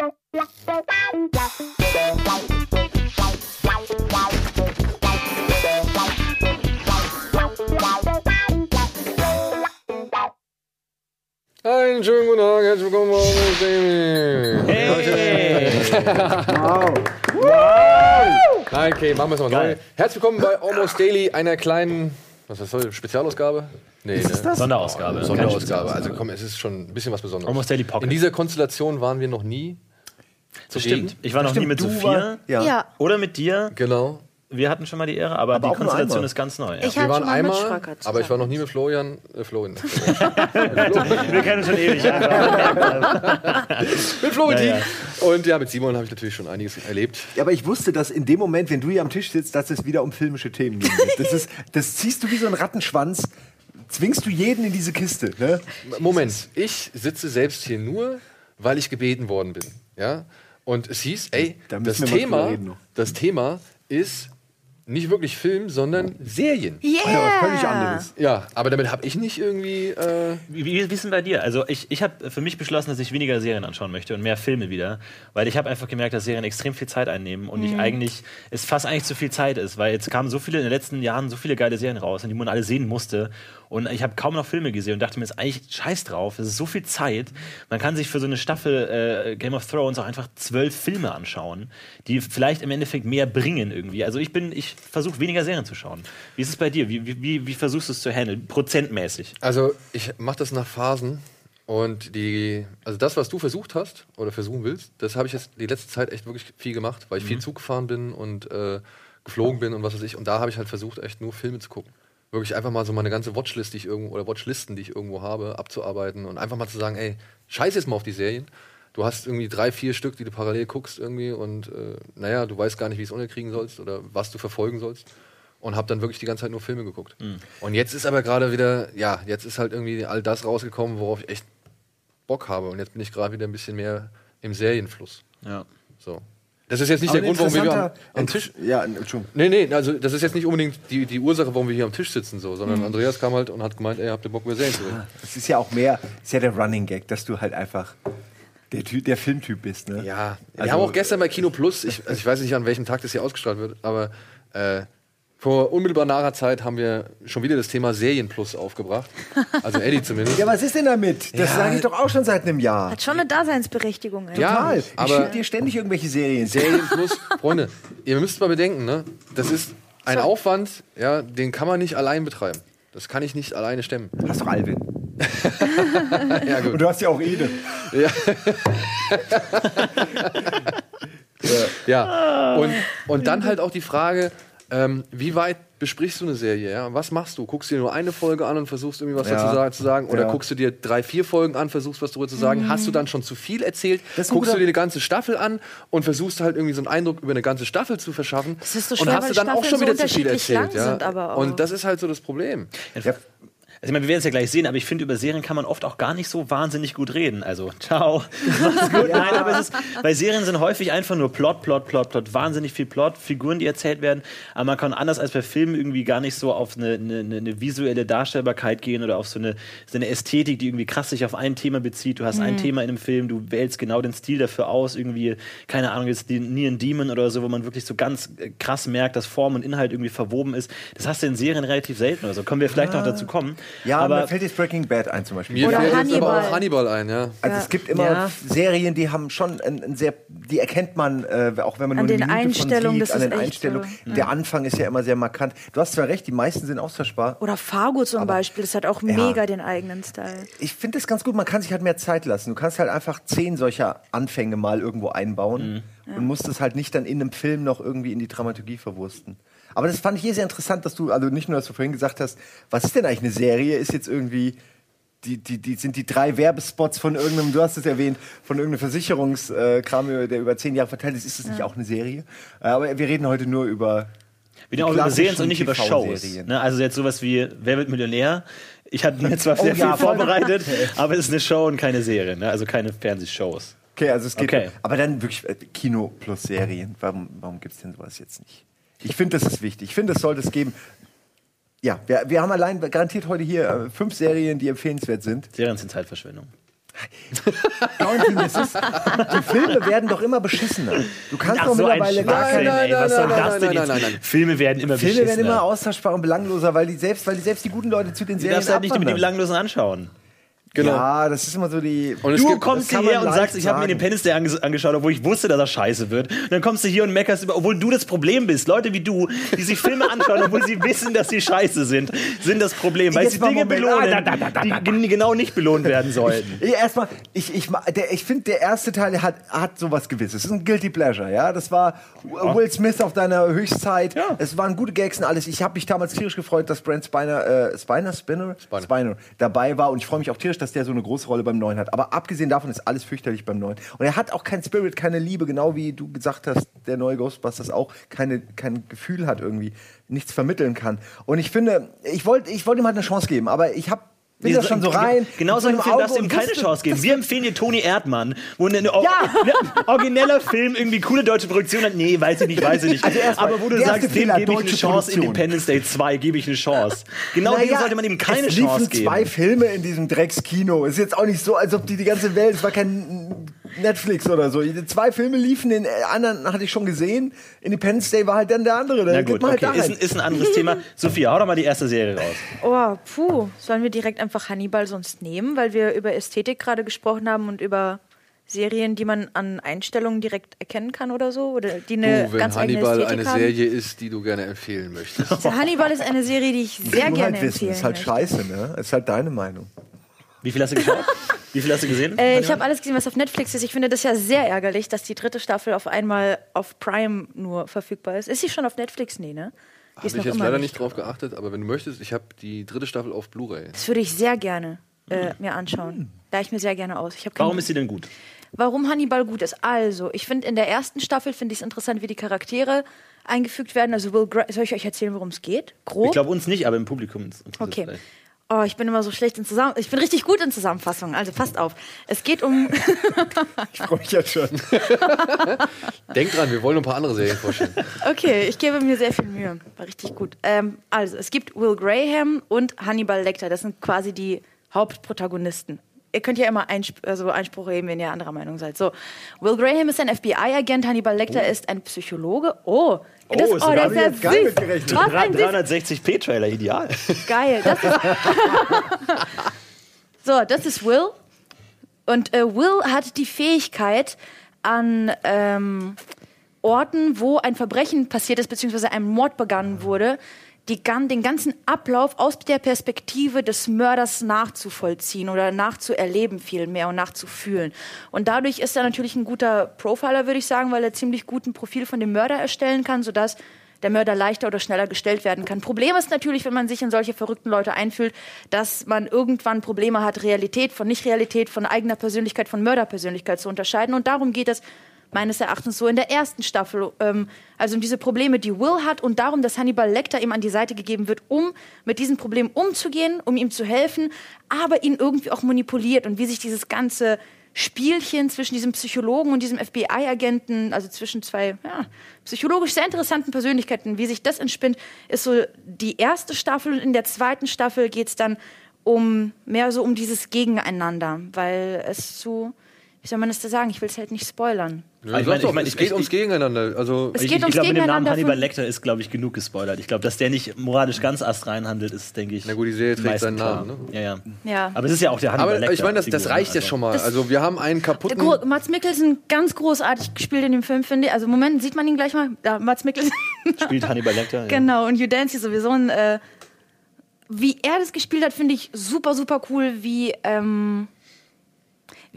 Einen schönen guten Tag, herzlich willkommen bei Nein, okay, machen wir es mal neu. Herzlich willkommen bei Almost Daily, einer kleinen, was ist das, Spezialausgabe? Nee, Ist ne? das? Sonderausgabe. Sonderausgabe. Also komm, es ist schon ein bisschen was Besonderes. Almost Daily Pocket. In dieser Konstellation waren wir noch nie. Das zugegen. stimmt. Ich war noch nie mit du Sophia. war- ja. Ja, Oder mit dir. Genau. Wir hatten schon mal die Ehre, aber, Aber die Konstellation ist ganz neu. Ja. ich Wir waren schon mal mit einmal, aber ich war noch nie mit Florian. Äh, Florian. Wir kennen uns schon ewig. mit Florentin. Ja, Und ja, mit Simon habe ich natürlich schon einiges erlebt. Ja, aber ich wusste, dass in dem Moment, wenn du hier am Tisch sitzt, dass es wieder um filmische Themen geht. Das, ist, das ziehst du wie so ein Rattenschwanz, zwingst du jeden in diese Kiste. Ne? Moment, ich sitze selbst hier nur, weil ich gebeten worden bin. Ja? Und es hieß, ey, Da das Thema, das Thema ist nicht wirklich Film, sondern Serien. Ja, was Yeah! völlig anderes. Ja, aber damit habe ich nicht irgendwie. Äh, Wie, wie wie ist denn bei dir? Also ich, ich habe für mich beschlossen, dass ich weniger Serien anschauen möchte und mehr Filme wieder, weil ich habe einfach gemerkt, dass Serien extrem viel Zeit einnehmen und ich eigentlich es fast eigentlich zu viel Zeit ist, weil jetzt kamen so viele in den letzten Jahren so viele geile Serien raus, und die man alle sehen musste und ich habe kaum noch Filme gesehen und dachte mir, ist eigentlich scheiß drauf, es ist so viel Zeit, man kann sich für so eine Staffel äh, Game of Thrones auch einfach zwölf Filme anschauen, die vielleicht im Endeffekt mehr bringen irgendwie. Also ich bin, ich versuche weniger Serien zu schauen. Wie ist es bei dir? Wie, wie- wie, versuchst du es zu handeln? Prozentmäßig? also, ich mache das nach Phasen. Und die, also das, was du versucht hast oder versuchen willst, das habe ich jetzt die letzte Zeit echt wirklich viel gemacht, weil ich viel Zug gefahren bin und äh, geflogen bin und was weiß ich. Und da habe ich halt versucht, echt nur Filme zu gucken. Wirklich einfach mal so meine ganze Watchlist, die ich irgendwo, oder Watchlisten, die ich irgendwo habe, abzuarbeiten und einfach mal zu sagen, ey, scheiß jetzt mal auf die Serien. Du hast irgendwie drei, vier Stück, die du parallel guckst irgendwie und äh, naja, du weißt gar nicht, wie es unterkriegen sollst oder was du verfolgen sollst. Und habe dann wirklich die ganze Zeit nur Filme geguckt. Und jetzt ist aber gerade wieder, ja, jetzt ist halt irgendwie all das rausgekommen, worauf ich echt Bock habe. Und jetzt bin ich gerade wieder ein bisschen mehr im Serienfluss. Ja. So. Das ist jetzt nicht Aber der Grund, warum wir hier am, Tisch. Ja, Entschuldigung. Nee, nee, also das ist jetzt nicht unbedingt die, die Ursache, warum wir hier am Tisch sitzen, so, sondern Andreas kam halt und hat gemeint, ey, habt ihr Bock über Serien zu reden? Es ist ja auch mehr, ist ja der Running Gag, dass du halt einfach der, Ty der Filmtyp bist. Ne? Ja, wir Also- haben auch gestern bei Kino Plus, ich, also ich weiß nicht, an welchem Tag das hier ausgestrahlt wird, aber äh, vor unmittelbar naher Zeit haben wir schon wieder das Thema Serien Plus aufgebracht. Also Eddie zumindest. Ja, was ist denn damit? Das Ja. sage ich doch auch schon seit einem Jahr. Hat schon eine Daseinsberechtigung. Ey. Ja, Total. Ich aber- schicke dir ständig irgendwelche Serien. Serien Plus, Freunde, ihr müsst mal bedenken, ne? Das ist ein Aufwand, ja, den kann man nicht allein betreiben. Das kann ich nicht alleine stemmen. Hast doch Alvin. Ja, Und gut. du hast ja auch Ede. Ja. Und, und dann halt auch die Frage, ähm, wie weit besprichst du eine Serie? Ja? Was machst du? Guckst du dir nur eine Folge an und versuchst irgendwie was Ja. dazu sa- zu sagen? Oder Ja. guckst du dir drei, vier Folgen an, versuchst was darüber zu sagen? Hast du dann schon zu viel erzählt? Guckst du dir eine ganze Staffel an und versuchst halt irgendwie so einen Eindruck über eine ganze Staffel zu verschaffen? Das ist so und schwer, hast weil du dann auch Staffeln schon so wieder zu viel erzählt. Ja? auch. Und das ist halt so das Problem. Ja. Also ich meine, wir werden es ja gleich sehen, aber ich finde, über Serien kann man oft auch gar nicht so wahnsinnig gut reden. Also, ciao. Mach's gut. Nein, aber es ist, weil Serien sind häufig einfach nur Plot, Plot, Plot, Plot, wahnsinnig viel Plot, Figuren, die erzählt werden. Aber man kann anders als bei Filmen irgendwie gar nicht so auf eine, eine, eine visuelle Darstellbarkeit gehen oder auf so eine, so eine Ästhetik, die irgendwie krass sich auf ein Thema bezieht. Du hast ein Thema in einem Film, du wählst genau den Stil dafür aus, irgendwie, keine Ahnung, jetzt Neon Demon oder so, wo man wirklich so ganz äh, krass merkt, dass Form und Inhalt irgendwie verwoben ist. Das hast du in Serien relativ selten oder so. Können wir vielleicht noch dazu kommen. Ja, aber mir fällt jetzt Breaking Bad ein zum Beispiel. Mir Oder fällt jetzt aber Hannibal. auch Hannibal ein, ja. Also Ja. es gibt immer Ja. Serien, die haben schon ein, ein sehr, die erkennt man, äh, auch wenn man An nur eine den Minute Einstellungen, von sieht, an den Einstellungen. so. Der Anfang ist ja immer sehr markant. Du hast zwar recht, die meisten sind austauschbar. Oder Fargo zum Beispiel, das hat auch Ja. mega den eigenen Style. Ich finde das ganz gut, man kann sich halt mehr Zeit lassen. Du kannst halt einfach zehn solcher Anfänge mal irgendwo einbauen und musst es halt nicht dann in einem Film noch irgendwie in die Dramaturgie verwursten. Aber das fand ich hier sehr interessant, dass du, also nicht nur, dass du vorhin gesagt hast, was ist denn eigentlich eine Serie? Ist jetzt irgendwie, die, die, die sind die drei Werbespots von irgendeinem, du hast es erwähnt, von irgendeinem Versicherungskram, der über zehn Jahre verteilt ist, ist das nicht auch eine Serie? Äh, Aber wir reden heute nur über Wir reden auch über Serien und nicht über Shows. Ne? Also jetzt sowas wie Wer wird Millionär? Ich hatte mir zwar Oh sehr ja, viel vorbereitet, aber es ist eine Show und keine Serie. Ne? Also keine Fernsehshows. Okay, also es geht. Okay. Aber dann wirklich äh, Kino plus Serien. Warum, warum gibt es denn sowas jetzt nicht? Ich finde, das ist wichtig. Ich finde, das sollte es geben. Ja, wir, wir haben allein garantiert heute hier äh, fünf Serien, die empfehlenswert sind. Serien sind Zeitverschwendung. Florentin, das ist, die Filme werden doch immer beschissener. Du kannst Ach, doch so mittlerweile gar Schwachsinn, keine ey. Was soll nein, das nein, denn nein, jetzt? nein, nein, nein. Filme werden immer Filme werden beschissener. immer austauschbar und belangloser, weil die selbst, weil die selbst die guten Leute zu den Du Serien darfst halt nicht mit abwandern. Belanglosen anschauen. Genau. Ja, das ist immer so die. Und Du gibt- kommst hierher und sagst, ich habe mir sagen. Independence Day ange angeschaut, obwohl ich wusste, dass er scheiße wird. Und dann kommst du hier und meckerst über, obwohl du das Problem bist. Leute wie du, die sich Filme anschauen, obwohl sie wissen, dass sie scheiße sind, sind das Problem. Weil sie Dinge belohnen, Ah, da, da, da, da, die gen- genau nicht belohnt werden sollten. Ja, Erstmal, ich, ich, der- ich finde, der erste Teil hat, hat sowas Gewisses. Es ist ein Guilty Pleasure, ja. Das war Will Smith auf deiner Höchstzeit. Ja. Es waren gute Gags und alles. Ich habe mich damals tierisch gefreut, dass Brent Spiner, äh, Spiner, Spinner? Spiner. dabei war. Und ich freue mich auch tierisch, dass der so eine große Rolle beim Neuen hat. Aber abgesehen davon ist alles fürchterlich beim Neuen. Und er hat auch kein Spirit, keine Liebe, genau wie du gesagt hast, der neue Ghostbusters auch keine, kein Gefühl hat irgendwie, nichts vermitteln kann. Und ich finde, ich wollte ich wollte ihm halt eine Chance geben, aber ich habe bin da schon so rein. Genau mit so einem einem Film darfst du ihm keine Chance geben. Wir empfehlen dir Toni Erdmann, wo eine, eine, Ja. eine origineller Film irgendwie coole deutsche Produktion hat. Nee, weiß ich nicht, weiß ich nicht. Also Aber wo du sagst, dem gebe ich eine Chance. Independence Day 2 gebe ich eine Chance. Genau dem Naja, sollte man ihm keine es Chance liefen geben. zwei Filme in diesem Dreckskino. Ist jetzt auch nicht so, als ob die die ganze Welt, es war kein Netflix oder so. Die Zwei Filme liefen, den anderen hatte ich schon gesehen. Independence Day war halt dann der andere. Da Na gut, man halt okay, da ist, ein- ist ein anderes Thema. Sophia, hau doch mal die erste Serie raus. Oh, puh. Sollen wir direkt einfach Hannibal sonst nehmen, weil wir über Ästhetik gerade gesprochen haben und über Serien, die man an Einstellungen direkt erkennen kann oder so? Oder die eine Du, wenn ganz Hannibal eine haben? Serie ist, die du gerne empfehlen möchtest. Also Hannibal ist eine Serie, die ich sehr gerne halt wissen, empfehlen ist halt möchte. scheiße, ne? Ist halt deine Meinung. Wie viel hast du geschaut? Wie viel hast du gesehen? Äh, ich habe alles gesehen, was auf Netflix ist. Ich finde das ja sehr ärgerlich, dass die dritte Staffel auf einmal auf Prime nur verfügbar ist. Ist sie schon auf Netflix? Nee, ne? Habe ist ich jetzt leider nicht drauf geachtet, aber wenn du möchtest, ich habe die dritte Staffel auf Blu-ray. Das würde ich sehr gerne äh, mir anschauen. Da ich mir sehr gerne aus. Warum ist sie denn gut? Warum Hannibal gut ist? Also, ich finde in der ersten Staffel finde ich es interessant, wie die Charaktere eingefügt werden. Also Will Gra soll ich euch erzählen, worum es geht? Grob. Ich glaube uns nicht, aber im Publikum. interessiert es Okay. Oh, ich bin immer so schlecht in Zusammen. Ich bin richtig gut in Zusammenfassungen. Also passt auf. Es geht um. Ich freue mich jetzt schon. Denk dran, wir wollen noch ein paar andere Serien vorstellen. Okay, ich gebe mir sehr viel Mühe. War richtig gut. Ähm, also, es gibt Will Graham und Hannibal Lecter. Das sind quasi die Hauptprotagonisten. Ihr könnt ja immer Einsp also Einspruch heben, wenn ihr anderer Meinung seid. So, Will Graham ist ein FBI-Agent, Hannibal Lecter ist ein Psychologe. Oh, das, Oh, ist oh, der hab ist ja süß. mitgerechnet. Was ein süß 360p-Trailer, ideal. Geil. Das ist so, das ist Will. Und äh, Will hat die Fähigkeit, an ähm, Orten, wo ein Verbrechen passiert ist, beziehungsweise ein Mord begangen wurde, die, den ganzen Ablauf aus der Perspektive des Mörders nachzuvollziehen oder nachzuerleben vielmehr und nachzufühlen. Und dadurch ist er natürlich ein guter Profiler, würde ich sagen, weil er ziemlich gut ein Profil von dem Mörder erstellen kann, sodass der Mörder leichter oder schneller gestellt werden kann. Problem ist natürlich, wenn man sich in solche verrückten Leute einfühlt, dass man irgendwann Probleme hat, Realität von Nicht-Realität, von eigener Persönlichkeit, von Mörderpersönlichkeit zu unterscheiden. Und darum geht es meines Erachtens so in der ersten Staffel. Ähm, also um diese Probleme, die Will hat und darum, dass Hannibal Lecter ihm an die Seite gegeben wird, um mit diesen Problemen umzugehen, um ihm zu helfen, aber ihn irgendwie auch manipuliert und wie sich dieses ganze Spielchen zwischen diesem Psychologen und diesem FBI-Agenten, also zwischen zwei ja, psychologisch sehr interessanten Persönlichkeiten, wie sich das entspinnt, ist so die erste Staffel. Und in der zweiten Staffel geht es dann um mehr so um dieses Gegeneinander, weil es zu, wie soll man das da sagen? Ich will es halt nicht spoilern. Ja, Ich sag mein- doch, ich mein, es ich- geht ich- ums Gegeneinander. Also, Es Ich, geht ich ums glaube, mit dem Namen Gegeneinander Hannibal Lecter ist, glaube ich, genug gespoilert. Ich glaube, dass der nicht moralisch ganz astrein handelt, ist, denke ich. Na gut, die Serie trägt seinen. Namen, Ja, ja. Ja. Aber es ist ja auch der Hannibal aber Lecter. ich meine, das, das reicht ja also. schon mal. Also wir haben einen kaputten... Gro Mats Mikkelsen ganz großartig gespielt in dem Film, finde ich. Also Moment, sieht man ihn gleich mal? Da, Mats Mikkelsen. Spielt Hannibal Lecter. Ja. Genau, und Hugh Dancy sowieso ein, äh, wie er das gespielt hat, finde ich super, super cool, wie, ähm,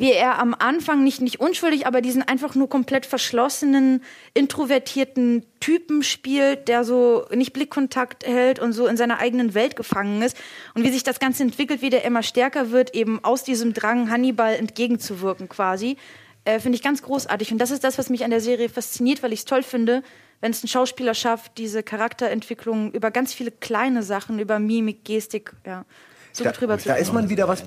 wie er am Anfang nicht, nicht unschuldig, aber diesen einfach nur komplett verschlossenen, introvertierten Typen spielt, der so nicht Blickkontakt hält und so in seiner eigenen Welt gefangen ist. Und wie sich das Ganze entwickelt, wie der immer stärker wird, eben aus diesem Drang, Hannibal entgegenzuwirken quasi. Äh, finde ich ganz großartig. Und das ist das, was mich an der Serie fasziniert, weil ich es toll finde, wenn es ein Schauspieler schafft, diese Charakterentwicklung über ganz viele kleine Sachen, über Mimik, Gestik, ja, so Da, gut rüber da ist man wieder was,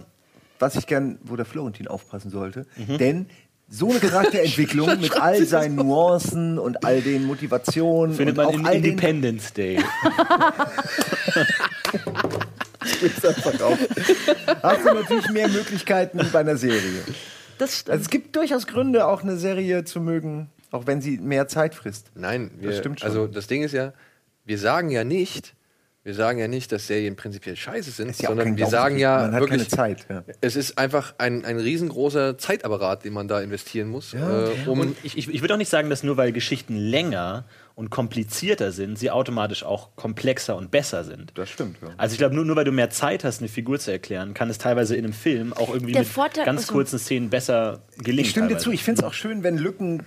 was ich gern, wo der Florentin aufpassen sollte. Denn so eine Charakterentwicklung mit all seinen Nuancen und all den Motivationen Findet man auch in Independence Day. gib's einfach auf. Hast du natürlich mehr Möglichkeiten bei einer Serie. Das stimmt. Also es gibt durchaus Gründe, auch eine Serie zu mögen, auch wenn sie mehr Zeit frisst. Nein, wir, Das stimmt schon. also das Ding ist ja, wir sagen ja nicht, wir sagen ja nicht, dass Serien prinzipiell scheiße sind, ja sondern wir sagen ja man hat wirklich, keine Zeit. Ja. es ist einfach ein, ein riesengroßer Zeitapparat, den man da investieren muss, äh, um Und ich, ich, ich würde auch nicht sagen, dass nur weil Geschichten länger und komplizierter sind, sie automatisch auch komplexer und besser sind. Das stimmt, ja. Also ich glaube, nur, nur weil du mehr Zeit hast, eine Figur zu erklären, kann es teilweise in einem Film auch irgendwie Der mit Vorteil- ganz also- kurzen Szenen besser gelingen. Ich stimme dir teilweise. zu. Ich finde es auch schön, wenn Lücken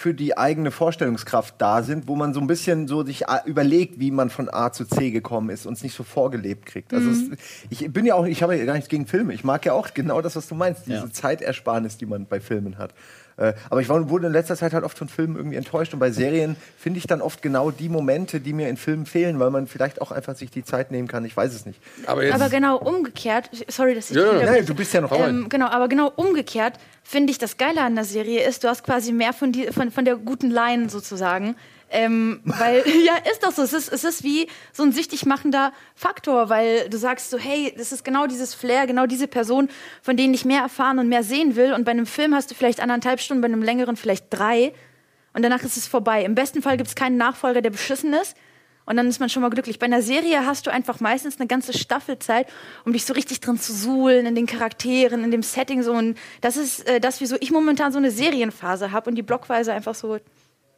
für die eigene Vorstellungskraft da sind, wo man so ein bisschen so sich a- überlegt, wie man von A zu C gekommen ist und es nicht so vorgelebt kriegt. Also Mhm. es, ich bin ja auch, ich habe ja gar nichts gegen Filme. Ich mag ja auch genau das, was du meinst, diese Ja. Zeitersparnis, die man bei Filmen hat. Äh, Aber ich war, wurde in letzter Zeit halt oft von Filmen irgendwie enttäuscht und bei Serien finde ich dann oft genau die Momente, die mir in Filmen fehlen, weil man vielleicht auch einfach sich die Zeit nehmen kann. Ich weiß es nicht. aber jetzt Aber genau umgekehrt, sorry, dass ich Ja, ja. Nein, du bist ja noch ähm, genau, aber genau umgekehrt finde ich das Geile an der Serie ist, du hast quasi mehr von, die, von, von der guten Line sozusagen. Ähm, weil, ja, ist doch so. Es ist, es ist wie so ein süchtig machender Faktor, weil du sagst so, hey, das ist genau dieses Flair, genau diese Person, von denen ich mehr erfahren und mehr sehen will. Und bei einem Film hast du vielleicht anderthalb Stunden, bei einem längeren vielleicht drei. Und danach ist es vorbei. Im besten Fall gibt es keinen Nachfolger, der beschissen ist. Und dann ist man schon mal glücklich. Bei einer Serie hast du einfach meistens eine ganze Staffelzeit, um dich so richtig drin zu suhlen, in den Charakteren, in dem Setting. So. Und das ist äh, das, wieso ich momentan so eine Serienphase habe und die blockweise einfach so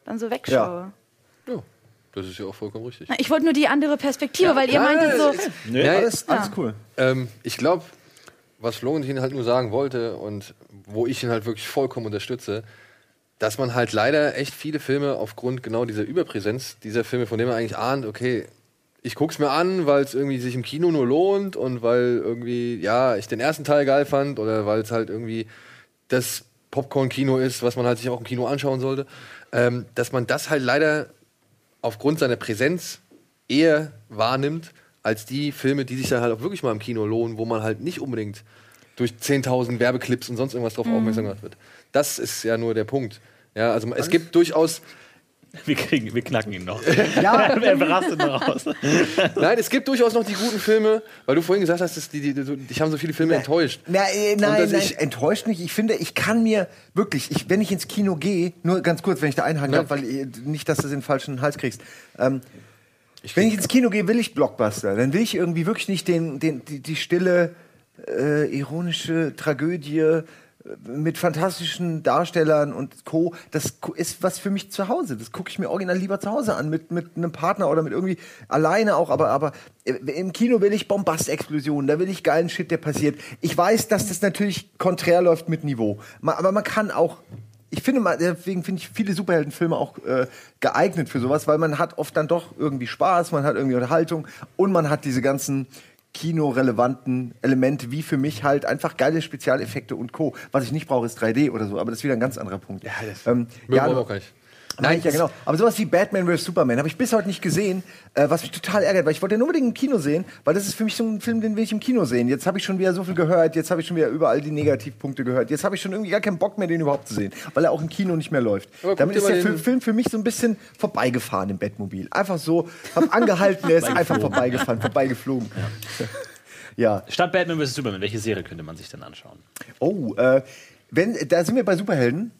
dann so wegschaue. ja, das ist ja auch vollkommen richtig. Ich wollte nur die andere Perspektive, weil ihr meintet so, Nö, Ja, Alles, alles Ja. cool. Ähm, ich glaube, was Florentin halt nur sagen wollte und wo ich ihn halt wirklich vollkommen unterstütze, dass man halt leider echt viele Filme aufgrund genau dieser Überpräsenz dieser Filme, von denen man eigentlich ahnt, okay, ich guck's mir an, weil es irgendwie sich im Kino nur lohnt und weil irgendwie, ja, ich den ersten Teil geil fand oder weil es halt irgendwie das Popcorn-Kino ist, was man halt sich auch im Kino anschauen sollte, ähm, dass man das halt leider aufgrund seiner Präsenz eher wahrnimmt, als die Filme, die sich dann halt auch wirklich mal im Kino lohnen, wo man halt nicht unbedingt durch 10.000 Werbeclips und sonst irgendwas drauf aufmerksam gemacht wird. Das ist ja nur der Punkt. Ja, also es gibt durchaus, wir, kriegen, wir knacken ihn noch. Ja, er berastet noch aus. nein, es gibt durchaus noch die guten Filme, weil du vorhin gesagt hast, dass die, die, die, dich haben so viele Filme enttäuscht. Na, äh, nein, nein, ich- enttäuscht nicht. Ich finde, ich kann mir wirklich, ich, wenn ich ins Kino gehe, nur ganz kurz, wenn ich da einhaken darf, weil äh, nicht, dass du den falschen Hals kriegst. Ähm, wenn ich ins Kino gehe, will ich Blockbuster. Dann will ich irgendwie wirklich nicht den, den, die, die stille, äh, ironische Tragödie mit fantastischen Darstellern und Co. Das ist was für mich zu Hause. Das gucke ich mir original lieber zu Hause an, mit, mit einem Partner oder mit irgendwie alleine auch. Aber, aber äh, im Kino will ich Bombastexplosionen, da will ich geilen Shit, der passiert. Ich weiß, dass das natürlich konträr läuft mit Niveau. Aber man kann auch ich finde mal, deswegen finde ich viele Superheldenfilme auch äh, geeignet für sowas, weil man hat oft dann doch irgendwie Spaß, man hat irgendwie Unterhaltung und man hat diese ganzen kinorelevanten Elemente, wie für mich halt einfach geile Spezialeffekte und Co. Was ich nicht brauche, ist 3D oder so, aber das ist wieder ein ganz anderer Punkt. Ja, das ähm, ja, auch nicht. Nein, ja genau. Aber sowas wie Batman vs. Superman habe ich bis heute nicht gesehen, äh, was mich total ärgert, weil ich wollte den unbedingt im Kino sehen, weil das ist für mich so ein Film, den will ich im Kino sehen. Jetzt habe ich schon wieder so viel gehört, jetzt habe ich schon wieder überall die Negativpunkte gehört, jetzt habe ich schon irgendwie gar keinen Bock mehr, den überhaupt zu sehen, weil er auch im Kino nicht mehr läuft. Aber Damit ist der den- Film, für mich so ein bisschen vorbeigefahren im Bettmobil. Einfach so, hab angehalten, er ist einfach vorbeigefahren, vorbeigeflogen. Ja. Statt Batman vs. Superman, welche Serie könnte man sich denn anschauen? Oh, äh, wenn, da sind wir bei Superhelden.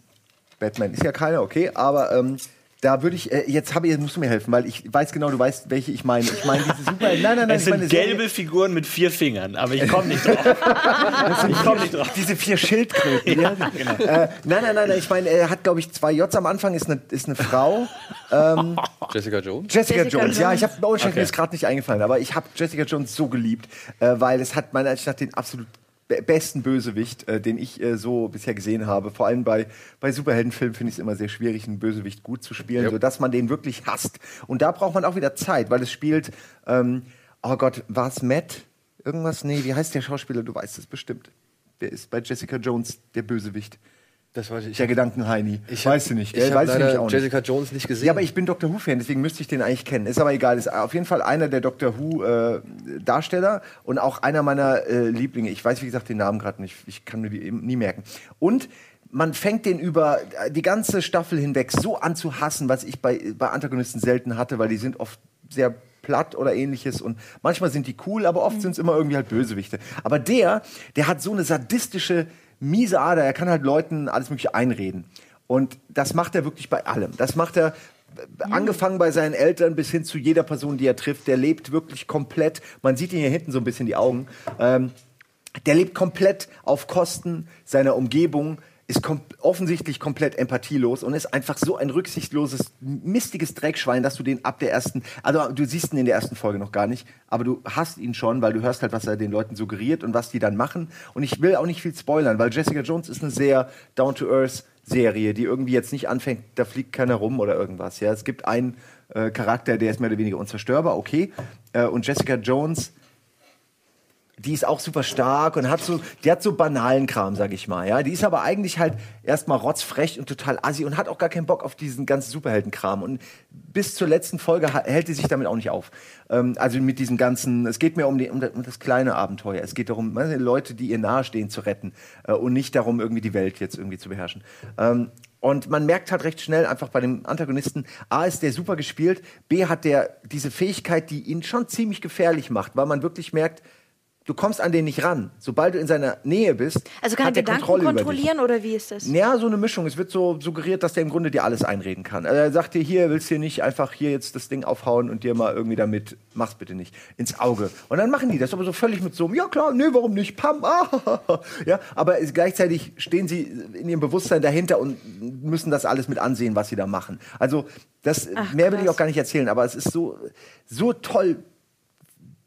Batman ist ja keiner, okay, aber ähm, da würde ich, äh, jetzt habe ich, musst du mir helfen, weil ich weiß genau, du weißt, welche ich meine. Ich meine diese Superhelden. Nein, nein, nein, Es ich meine sind eine Serie- gelbe Figuren mit vier Fingern, aber ich komme nicht drauf. ich komme nicht drauf. Diese vier Schildkröten. ja, genau. äh, nein, nein, nein, nein, ich meine, er hat, glaube ich, zwei Js am Anfang, ist eine, ist eine Frau. Jessica Jones. Jessica, Jessica Jones, ja, ich habe oh, okay. Mir ist gerade nicht eingefallen, aber ich habe Jessica Jones so geliebt, äh, weil es hat meiner Ansicht nach den absolut besten Bösewicht, äh, den ich äh, so bisher gesehen habe. Vor allem bei, bei Superheldenfilmen finde ich es immer sehr schwierig, einen Bösewicht gut zu spielen, Ja. sodass man den wirklich hasst. Und da braucht man auch wieder Zeit, weil es spielt, ähm, oh Gott, war es Matt? Irgendwas? Nee, wie heißt der Schauspieler? Du weißt es bestimmt. Der ist bei Jessica Jones der Bösewicht. Das weiß ich. Der Gedankenheini. Ich weißt du nicht. Ich gell? habe Weiß ich nämlich leider auch nicht. Jessica Jones nicht gesehen. Ja, aber ich bin Doctor Who-Fan, deswegen müsste ich den eigentlich kennen. Ist aber egal. Ist auf jeden Fall einer der Doctor Who-Darsteller und auch einer meiner äh, Lieblinge. Ich weiß, wie gesagt, den Namen gerade nicht. Ich kann mir die eben nie merken. Und man fängt den über äh, die ganze Staffel hinweg so an zu hassen, was ich bei, bei Antagonisten selten hatte, weil die sind oft sehr platt oder ähnliches. Und manchmal sind die cool, aber oft sind es immer irgendwie halt Bösewichte. Aber der, der hat so eine sadistische, miese Ader. Er kann halt Leuten alles Mögliche einreden. Und das macht er wirklich bei allem. Das macht er äh, angefangen bei seinen Eltern bis hin zu jeder Person, die er trifft. Der lebt wirklich komplett. Man sieht ihn hier hinten so ein bisschen die Augen. Ähm, der lebt komplett auf Kosten seiner Umgebung, ist kom offensichtlich komplett empathielos und ist einfach so ein rücksichtsloses, mistiges Dreckschwein, dass du den ab der ersten, also du siehst ihn in der ersten Folge noch gar nicht, aber du hast ihn schon, weil du hörst halt, was er den Leuten suggeriert und was die dann machen. Und ich will auch nicht viel spoilern, weil Jessica Jones ist eine sehr down-to-earth Serie, die irgendwie jetzt nicht anfängt, da fliegt keiner rum oder irgendwas. Ja, es gibt einen äh, Charakter, der ist mehr oder weniger unzerstörbar, okay. Äh, und Jessica Jones die ist auch super stark und hat so, die hat so banalen Kram, sag ich mal, ja. Die ist aber eigentlich halt erstmal rotzfrech und total assi und hat auch gar keinen Bock auf diesen ganzen Superheldenkram. Und bis zur letzten Folge hält sie sich damit auch nicht auf. Ähm, also mit diesem ganzen, es geht mir um, die, um, das kleine Abenteuer. Es geht darum, Leute, die ihr nahestehen, zu retten äh, und nicht darum, irgendwie die Welt jetzt irgendwie zu beherrschen. Ähm, und man merkt halt recht schnell einfach bei dem Antagonisten, A ist der super gespielt, B hat der diese Fähigkeit, die ihn schon ziemlich gefährlich macht, weil man wirklich merkt, du kommst an den nicht ran. Sobald du in seiner Nähe bist, Also kann er Gedanken Kontrolle kontrollieren oder wie ist das? Ja, so eine Mischung. Es wird so suggeriert, dass der im Grunde dir alles einreden kann. Also er sagt dir hier, willst du hier nicht einfach hier jetzt das Ding aufhauen und dir mal irgendwie damit, mach's bitte nicht, ins Auge. Und dann machen die das aber so völlig mit so, einem, ja klar, nee, warum nicht, pam, ah, ja, aber es, gleichzeitig stehen sie in ihrem Bewusstsein dahinter und müssen das alles mit ansehen, was sie da machen. Also das, Ach, mehr will ich auch gar nicht erzählen, aber es ist so, so toll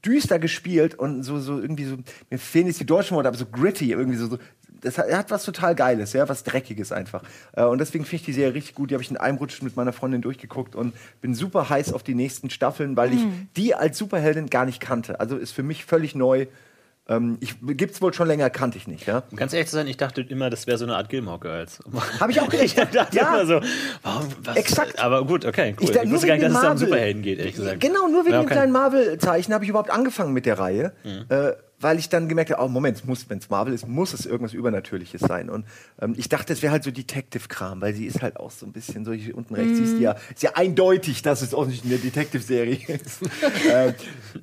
düster gespielt und so, so irgendwie so, mir fehlen jetzt die deutschen Worte, aber so gritty, irgendwie so, so das hat, er hat was total Geiles, ja, was Dreckiges einfach. Äh, und deswegen finde ich die Serie richtig gut. Die habe ich in einem Rutsch mit meiner Freundin durchgeguckt und bin super heiß auf die nächsten Staffeln, weil ich die als Superheldin gar nicht kannte. Also ist für mich völlig neu. Ähm, ich, gibt's wohl schon länger, kannte ich nicht, ja. Um ganz ehrlich zu sein, ich dachte immer, das wäre so eine Art Gilmore Girls. Habe ich auch Ich gedacht. dachte ja. immer so, warum, was? Exakt. Aber gut, okay, cool. Ich Ich, da- wusste gar nicht, dass es da um Marvel. Superhelden geht, ehrlich gesagt. Genau, nur wegen Ja, dem okay. kleinen Marvel-Zeichen habe ich überhaupt angefangen mit der Reihe. Mhm. Äh, weil ich dann gemerkt habe, oh Moment, wenn es Marvel ist, muss es irgendwas Übernatürliches sein. Und ähm, ich dachte, es wäre halt so Detective-Kram, weil sie ist halt auch so ein bisschen so, hier unten rechts siehst du ja, ist ja eindeutig, dass es offensichtlich eine Detective-Serie ist. ähm,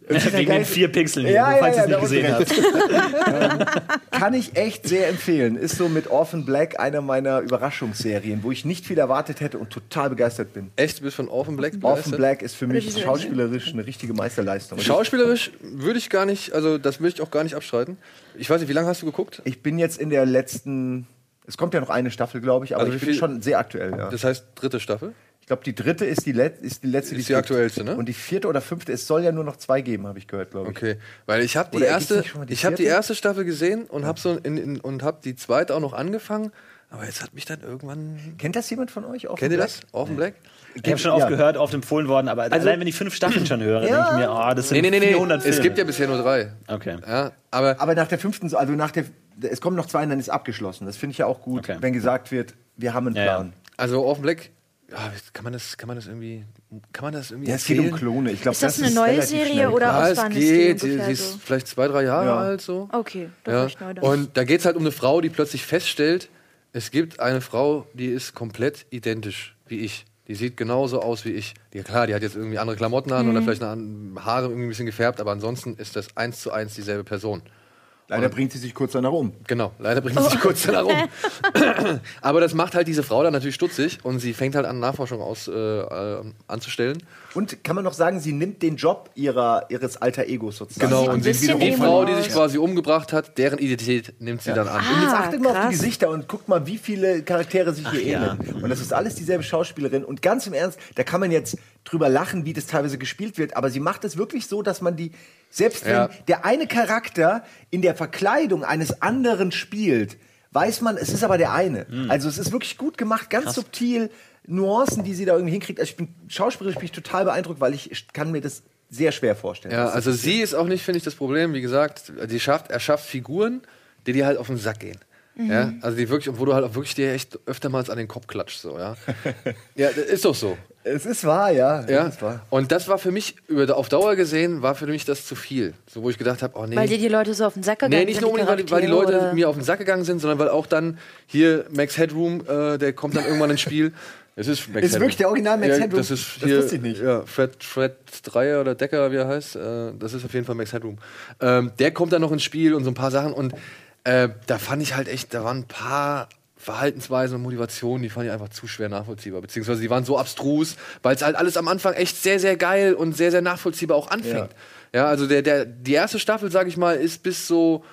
ist Wegen den vier Pixeln hier, Ja, ja, falls ja, ihr es nicht gesehen habt. Kann ich echt sehr empfehlen. Ist so mit Orphan Black einer meiner Überraschungsserien, wo ich nicht viel erwartet hätte und total begeistert bin. Echt, du bist von Orphan Black Orphan begeistert? Black ist für mich schauspielerisch eine richtige Meisterleistung. Schauspielerisch würde ich gar nicht, also das würde ich auch gar nicht abstreiten. Ich weiß nicht, wie lange hast du geguckt? Ich bin jetzt in der letzten. Es kommt ja noch eine Staffel, glaube ich, aber Also ich bin schon sehr aktuell. Ja. Das heißt dritte Staffel. Ich glaube, die dritte ist die, Let ist die letzte, Ist die gibt. aktuellste, ne? Und die vierte oder fünfte, es soll ja nur noch zwei geben, habe ich gehört, glaube ich. Okay, weil ich habe die erste, die ich habe die erste Staffel gesehen und habe so in, in, und habe die zweite auch noch angefangen, aber jetzt hat mich dann irgendwann. Kennt das jemand von euch? Kennt ihr das? Orphan Black? Ich habe schon Ja. oft gehört, oft empfohlen worden, aber Also- allein wenn ich fünf Staffeln schon höre, Ja. denke ich mir, ah, das sind Nee, nee, nee, nee. 400 Filme. Es gibt ja bisher nur drei. Okay. Ja, aber Aber nach der fünften, also nach der, es kommen noch zwei und dann ist abgeschlossen. Das finde ich ja auch gut, Okay. wenn gesagt wird, wir haben einen Ja, ja. Plan. also Orphan Black, ja, kann man das, kann man das irgendwie, kann man das irgendwie Ja, es geht um erzählen? Klone. Ich glaub, Ist das eine neue Serie oder. Ja, aus es wann ist die geht. Sie, so? ist vielleicht zwei, drei Jahre Ja. alt so. Okay, doch Ja. neu dann. Und da geht es halt um eine Frau, die plötzlich feststellt, es gibt eine Frau, die ist komplett identisch wie ich. Die sieht genauso aus wie ich. Die, klar, die hat jetzt irgendwie andere Klamotten an Mhm. oder vielleicht eine, Haare irgendwie ein bisschen gefärbt, aber ansonsten ist das eins zu eins dieselbe Person. Leider bringt sie sich kurz danach um. Genau, leider bringt sie sich kurz danach um. aber das macht halt diese Frau dann natürlich stutzig und sie fängt halt an, Nachforschung aus, äh, äh, anzustellen. Und kann man noch sagen, sie nimmt den Job ihrer, ihres alter Egos sozusagen. Genau, und sie, bisschen die Frau, die sich quasi umgebracht hat, deren Identität nimmt sie dann an. Und jetzt Ah, achtet mal auf die. Gesichter und guckt mal, wie viele Charaktere sich hier ja. ähneln. Und das ist alles dieselbe Schauspielerin. Und ganz im Ernst, da kann man jetzt drüber lachen, wie das teilweise gespielt wird, aber sie macht es wirklich so, dass man die, selbst wenn Ja. der eine Charakter in der Verkleidung eines anderen spielt, weiß man, es ist aber der eine. Also es ist wirklich gut gemacht, ganz subtil. Nuancen, die sie da irgendwie hinkriegt. Also ich bin schauspielerisch bin ich total beeindruckt, weil ich kann mir das sehr schwer vorstellen. Ja, also sie ist auch nicht, finde ich, das Problem. Wie gesagt, die schafft, er schafft Figuren, die dir halt auf den Sack gehen. Ja, also die wirklich, wo du halt auch wirklich dir echt öftermals an den Kopf klatscht, so, ja. ja, das ist doch so. Es ist wahr, ja. Ja. Es ist wahr. Und das war für mich, über, auf Dauer gesehen, war für mich das zu viel. So, wo ich gedacht habe, oh nee. Weil dir die Leute so auf den Sack gegangen Nee, nicht sind, nur unbedingt, weil die, weil die Leute oder? mir auf den Sack gegangen sind, sondern weil auch dann hier Max Headroom, äh, der kommt dann irgendwann ins Spiel. Es ist Max Ist wirklich der Original Max ja, Headroom? Das ist Das hier, wusste ich nicht. Ja, Fred, Fred Dreier oder Decker, wie er heißt. Äh, das ist auf jeden Fall Max Headroom. Ähm, der kommt dann noch ins Spiel und so ein paar Sachen. Und äh, da fand ich halt echt, da waren ein paar Verhaltensweisen und Motivationen, die fand ich einfach zu schwer nachvollziehbar. Beziehungsweise die waren so abstrus, weil es halt alles am Anfang echt sehr, sehr geil und sehr, sehr nachvollziehbar auch anfängt. Ja, also der, der, die erste Staffel, sag ich mal, ist bis so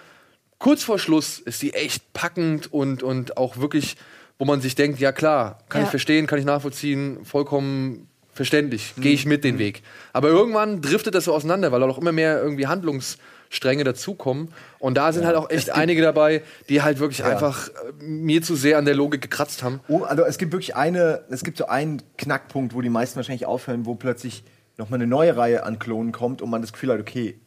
kurz vor Schluss ist die echt packend und, und auch wirklich, wo man sich denkt, ja klar, kann Ja. ich verstehen, kann ich nachvollziehen, vollkommen verständlich, gehe ich mit den Weg. Aber irgendwann driftet das so auseinander, weil auch immer mehr irgendwie Handlungsstränge dazukommen. Und da sind halt auch echt einige dabei, die halt wirklich einfach äh, mir zu sehr an der Logik gekratzt haben. Oh, also es gibt wirklich eine, es gibt so einen Knackpunkt, wo die meisten wahrscheinlich aufhören, wo plötzlich nochmal eine neue Reihe an Klonen kommt und man das Gefühl hat, okay,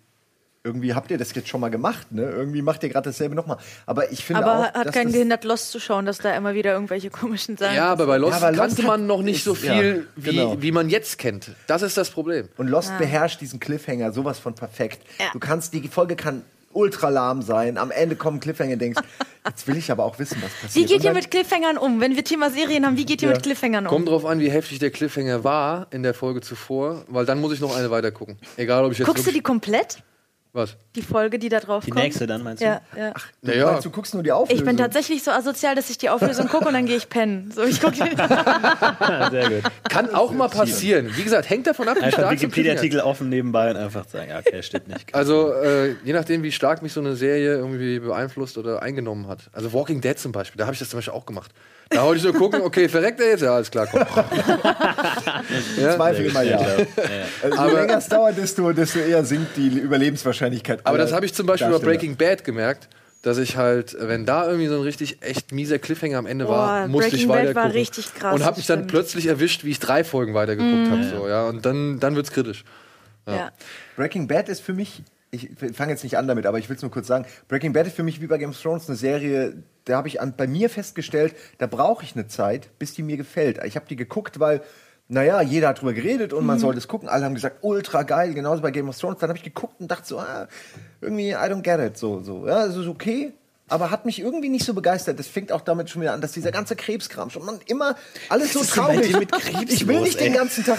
irgendwie habt ihr das jetzt schon mal gemacht, ne? Irgendwie macht ihr gerade dasselbe nochmal. Aber ich finde Aber auch, hat dass keinen das- gehindert, Lost zu schauen, dass da immer wieder irgendwelche komischen Sachen Ja, aber bei Lost, Ja, aber Lost kannte man noch nicht so ja, viel, wie, genau. wie man jetzt kennt. Das ist das Problem. Und Lost beherrscht diesen Cliffhanger sowas von perfekt. Ja. Du kannst, die Folge kann ultra lahm sein. Am Ende kommt ein Cliffhanger und denkst, jetzt will ich aber auch wissen, was passiert. Wie geht ihr mit Cliffhangern um? Wenn wir Thema Serien haben, wie geht ihr Ja. mit Cliffhangern um? Kommt drauf an, wie heftig der Cliffhanger war in der Folge zuvor, weil dann muss ich noch eine weiter gucken. Egal, ob ich jetzt Guckst du die komplett? Was? Die Folge, die da drauf Die kommt? nächste dann, meinst du? Ja, ja. Du, Naja. meinst, du guckst nur die Auflösung. Ich bin tatsächlich so asozial, dass ich die Auflösung gucke und dann gehe ich pennen. So, ich gucke Ah, sehr gut. Kann auch mal passieren. Wie gesagt, hängt davon ab, wie Einfach stark Wikipedia-Artikel offen nebenbei und einfach sagen, ja, okay, steht nicht. Also, äh, je nachdem, wie stark mich so eine Serie irgendwie beeinflusst oder eingenommen hat. Also, Walking Dead zum Beispiel, da habe ich das zum Beispiel auch gemacht. Da wollte ich so gucken, okay, verreckt er jetzt? Ja, alles klar, komm. Zweifel immer ja. Ja, ja. Also, je länger es dauert, desto, desto eher sinkt die Überlebenswahrscheinlichkeit. Aber das habe ich zum Beispiel bei Darsteller. Breaking Bad gemerkt, dass ich halt, wenn da irgendwie so ein richtig echt mieser Cliffhanger am Ende war, Boah, musste Breaking ich Bad weiter war gucken. richtig krass, Und habe mich dann stimmt. plötzlich erwischt, wie ich drei Folgen weitergeguckt Mhm. habe. So, ja. Und dann, dann wird's kritisch. ja. Breaking Bad ist für mich, ich fange jetzt nicht an damit, aber ich will es nur kurz sagen. Breaking Bad ist für mich wie bei Game of Thrones eine Serie, da habe ich an, bei mir festgestellt, da brauche ich eine Zeit, bis die mir gefällt. Ich habe die geguckt, weil, naja, jeder hat drüber geredet und man soll das gucken. Alle haben gesagt, ultra geil, genauso bei Game of Thrones. Dann habe ich geguckt und dachte so, ah, irgendwie, I don't get it. So, so. Ja, es ist okay. Aber hat mich irgendwie nicht so begeistert. Das fängt auch damit schon wieder an, dass dieser ganze Krebskram schon man immer alles so traurig. mit Krebs ich will los, nicht den ey? ganzen Tag.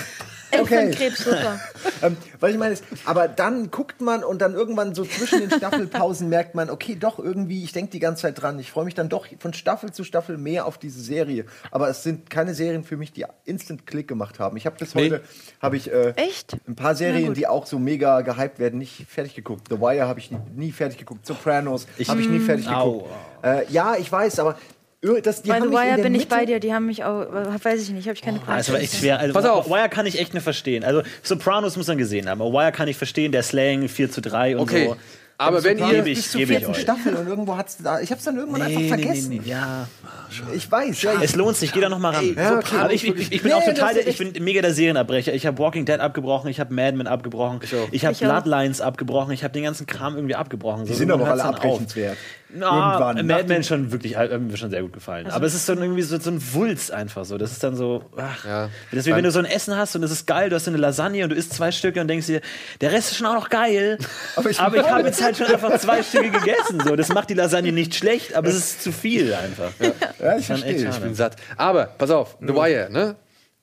Elfenkrebs, super. Ähm, weil ich meine, es- aber dann guckt man und dann irgendwann so zwischen den Staffelpausen merkt man, okay, doch irgendwie, ich denke die ganze Zeit dran. Ich freue mich dann doch von Staffel zu Staffel mehr auf diese Serie. Aber es sind keine Serien für mich, die instant Klick gemacht haben. Ich habe bis Nee. heute habe ich äh, Echt? ein paar Serien, die auch so mega gehypt werden, nicht fertig geguckt. The Wire habe ich nie, nie fertig geguckt. Sopranos habe ich nie fertig geguckt. Äh, ja, ich weiß, aber das, die Bei haben The mich Wire bin ich bei dir, die haben mich auch, äh, weiß ich nicht, habe ich keine ist aber echt schwer. Also, Pass auf. Wire kann ich echt nicht verstehen. Also, Sopranos muss man gesehen haben. Aber Wire kann ich verstehen, der Slang 4 zu 3 und Okay. so. Aber wenn ihr. Gebe ich- bis zur gebe ich vierten euch. Staffel und irgendwo hat's da. Ich habe es dann irgendwann einfach Nee, nee, vergessen. nee, nee. Ja, Ich weiß, ja. Es lohnt sich. Geh da noch mal ran. ja, okay. aber ich, ich, ich bin Nee, auch total, das ich bin mega der Serienabbrecher. Ich habe Walking Dead abgebrochen, ich habe Mad Men abgebrochen, ich, habe Ich auch. Bloodlines abgebrochen, ich habe den ganzen Kram irgendwie abgebrochen. die sind doch noch alle abbrechenswert. Na, Irgendwann, Mad Men schon wirklich, hat mir schon sehr gut gefallen. Aber es ist dann irgendwie so, so ein Wulst einfach so. Das ist dann so, ach. Ja. Das ist wie wenn du so ein Essen hast und es ist geil, du hast so eine Lasagne und du isst zwei Stücke und denkst dir, der Rest ist schon auch noch geil. Aber ich- aber ich habe jetzt halt schon einfach zwei Stücke gegessen. So. Das macht die Lasagne nicht schlecht, aber es ist zu viel einfach. Ja, ich Schon verstehe. echt Ich bin satt. Aber, pass auf, The Wire, ne?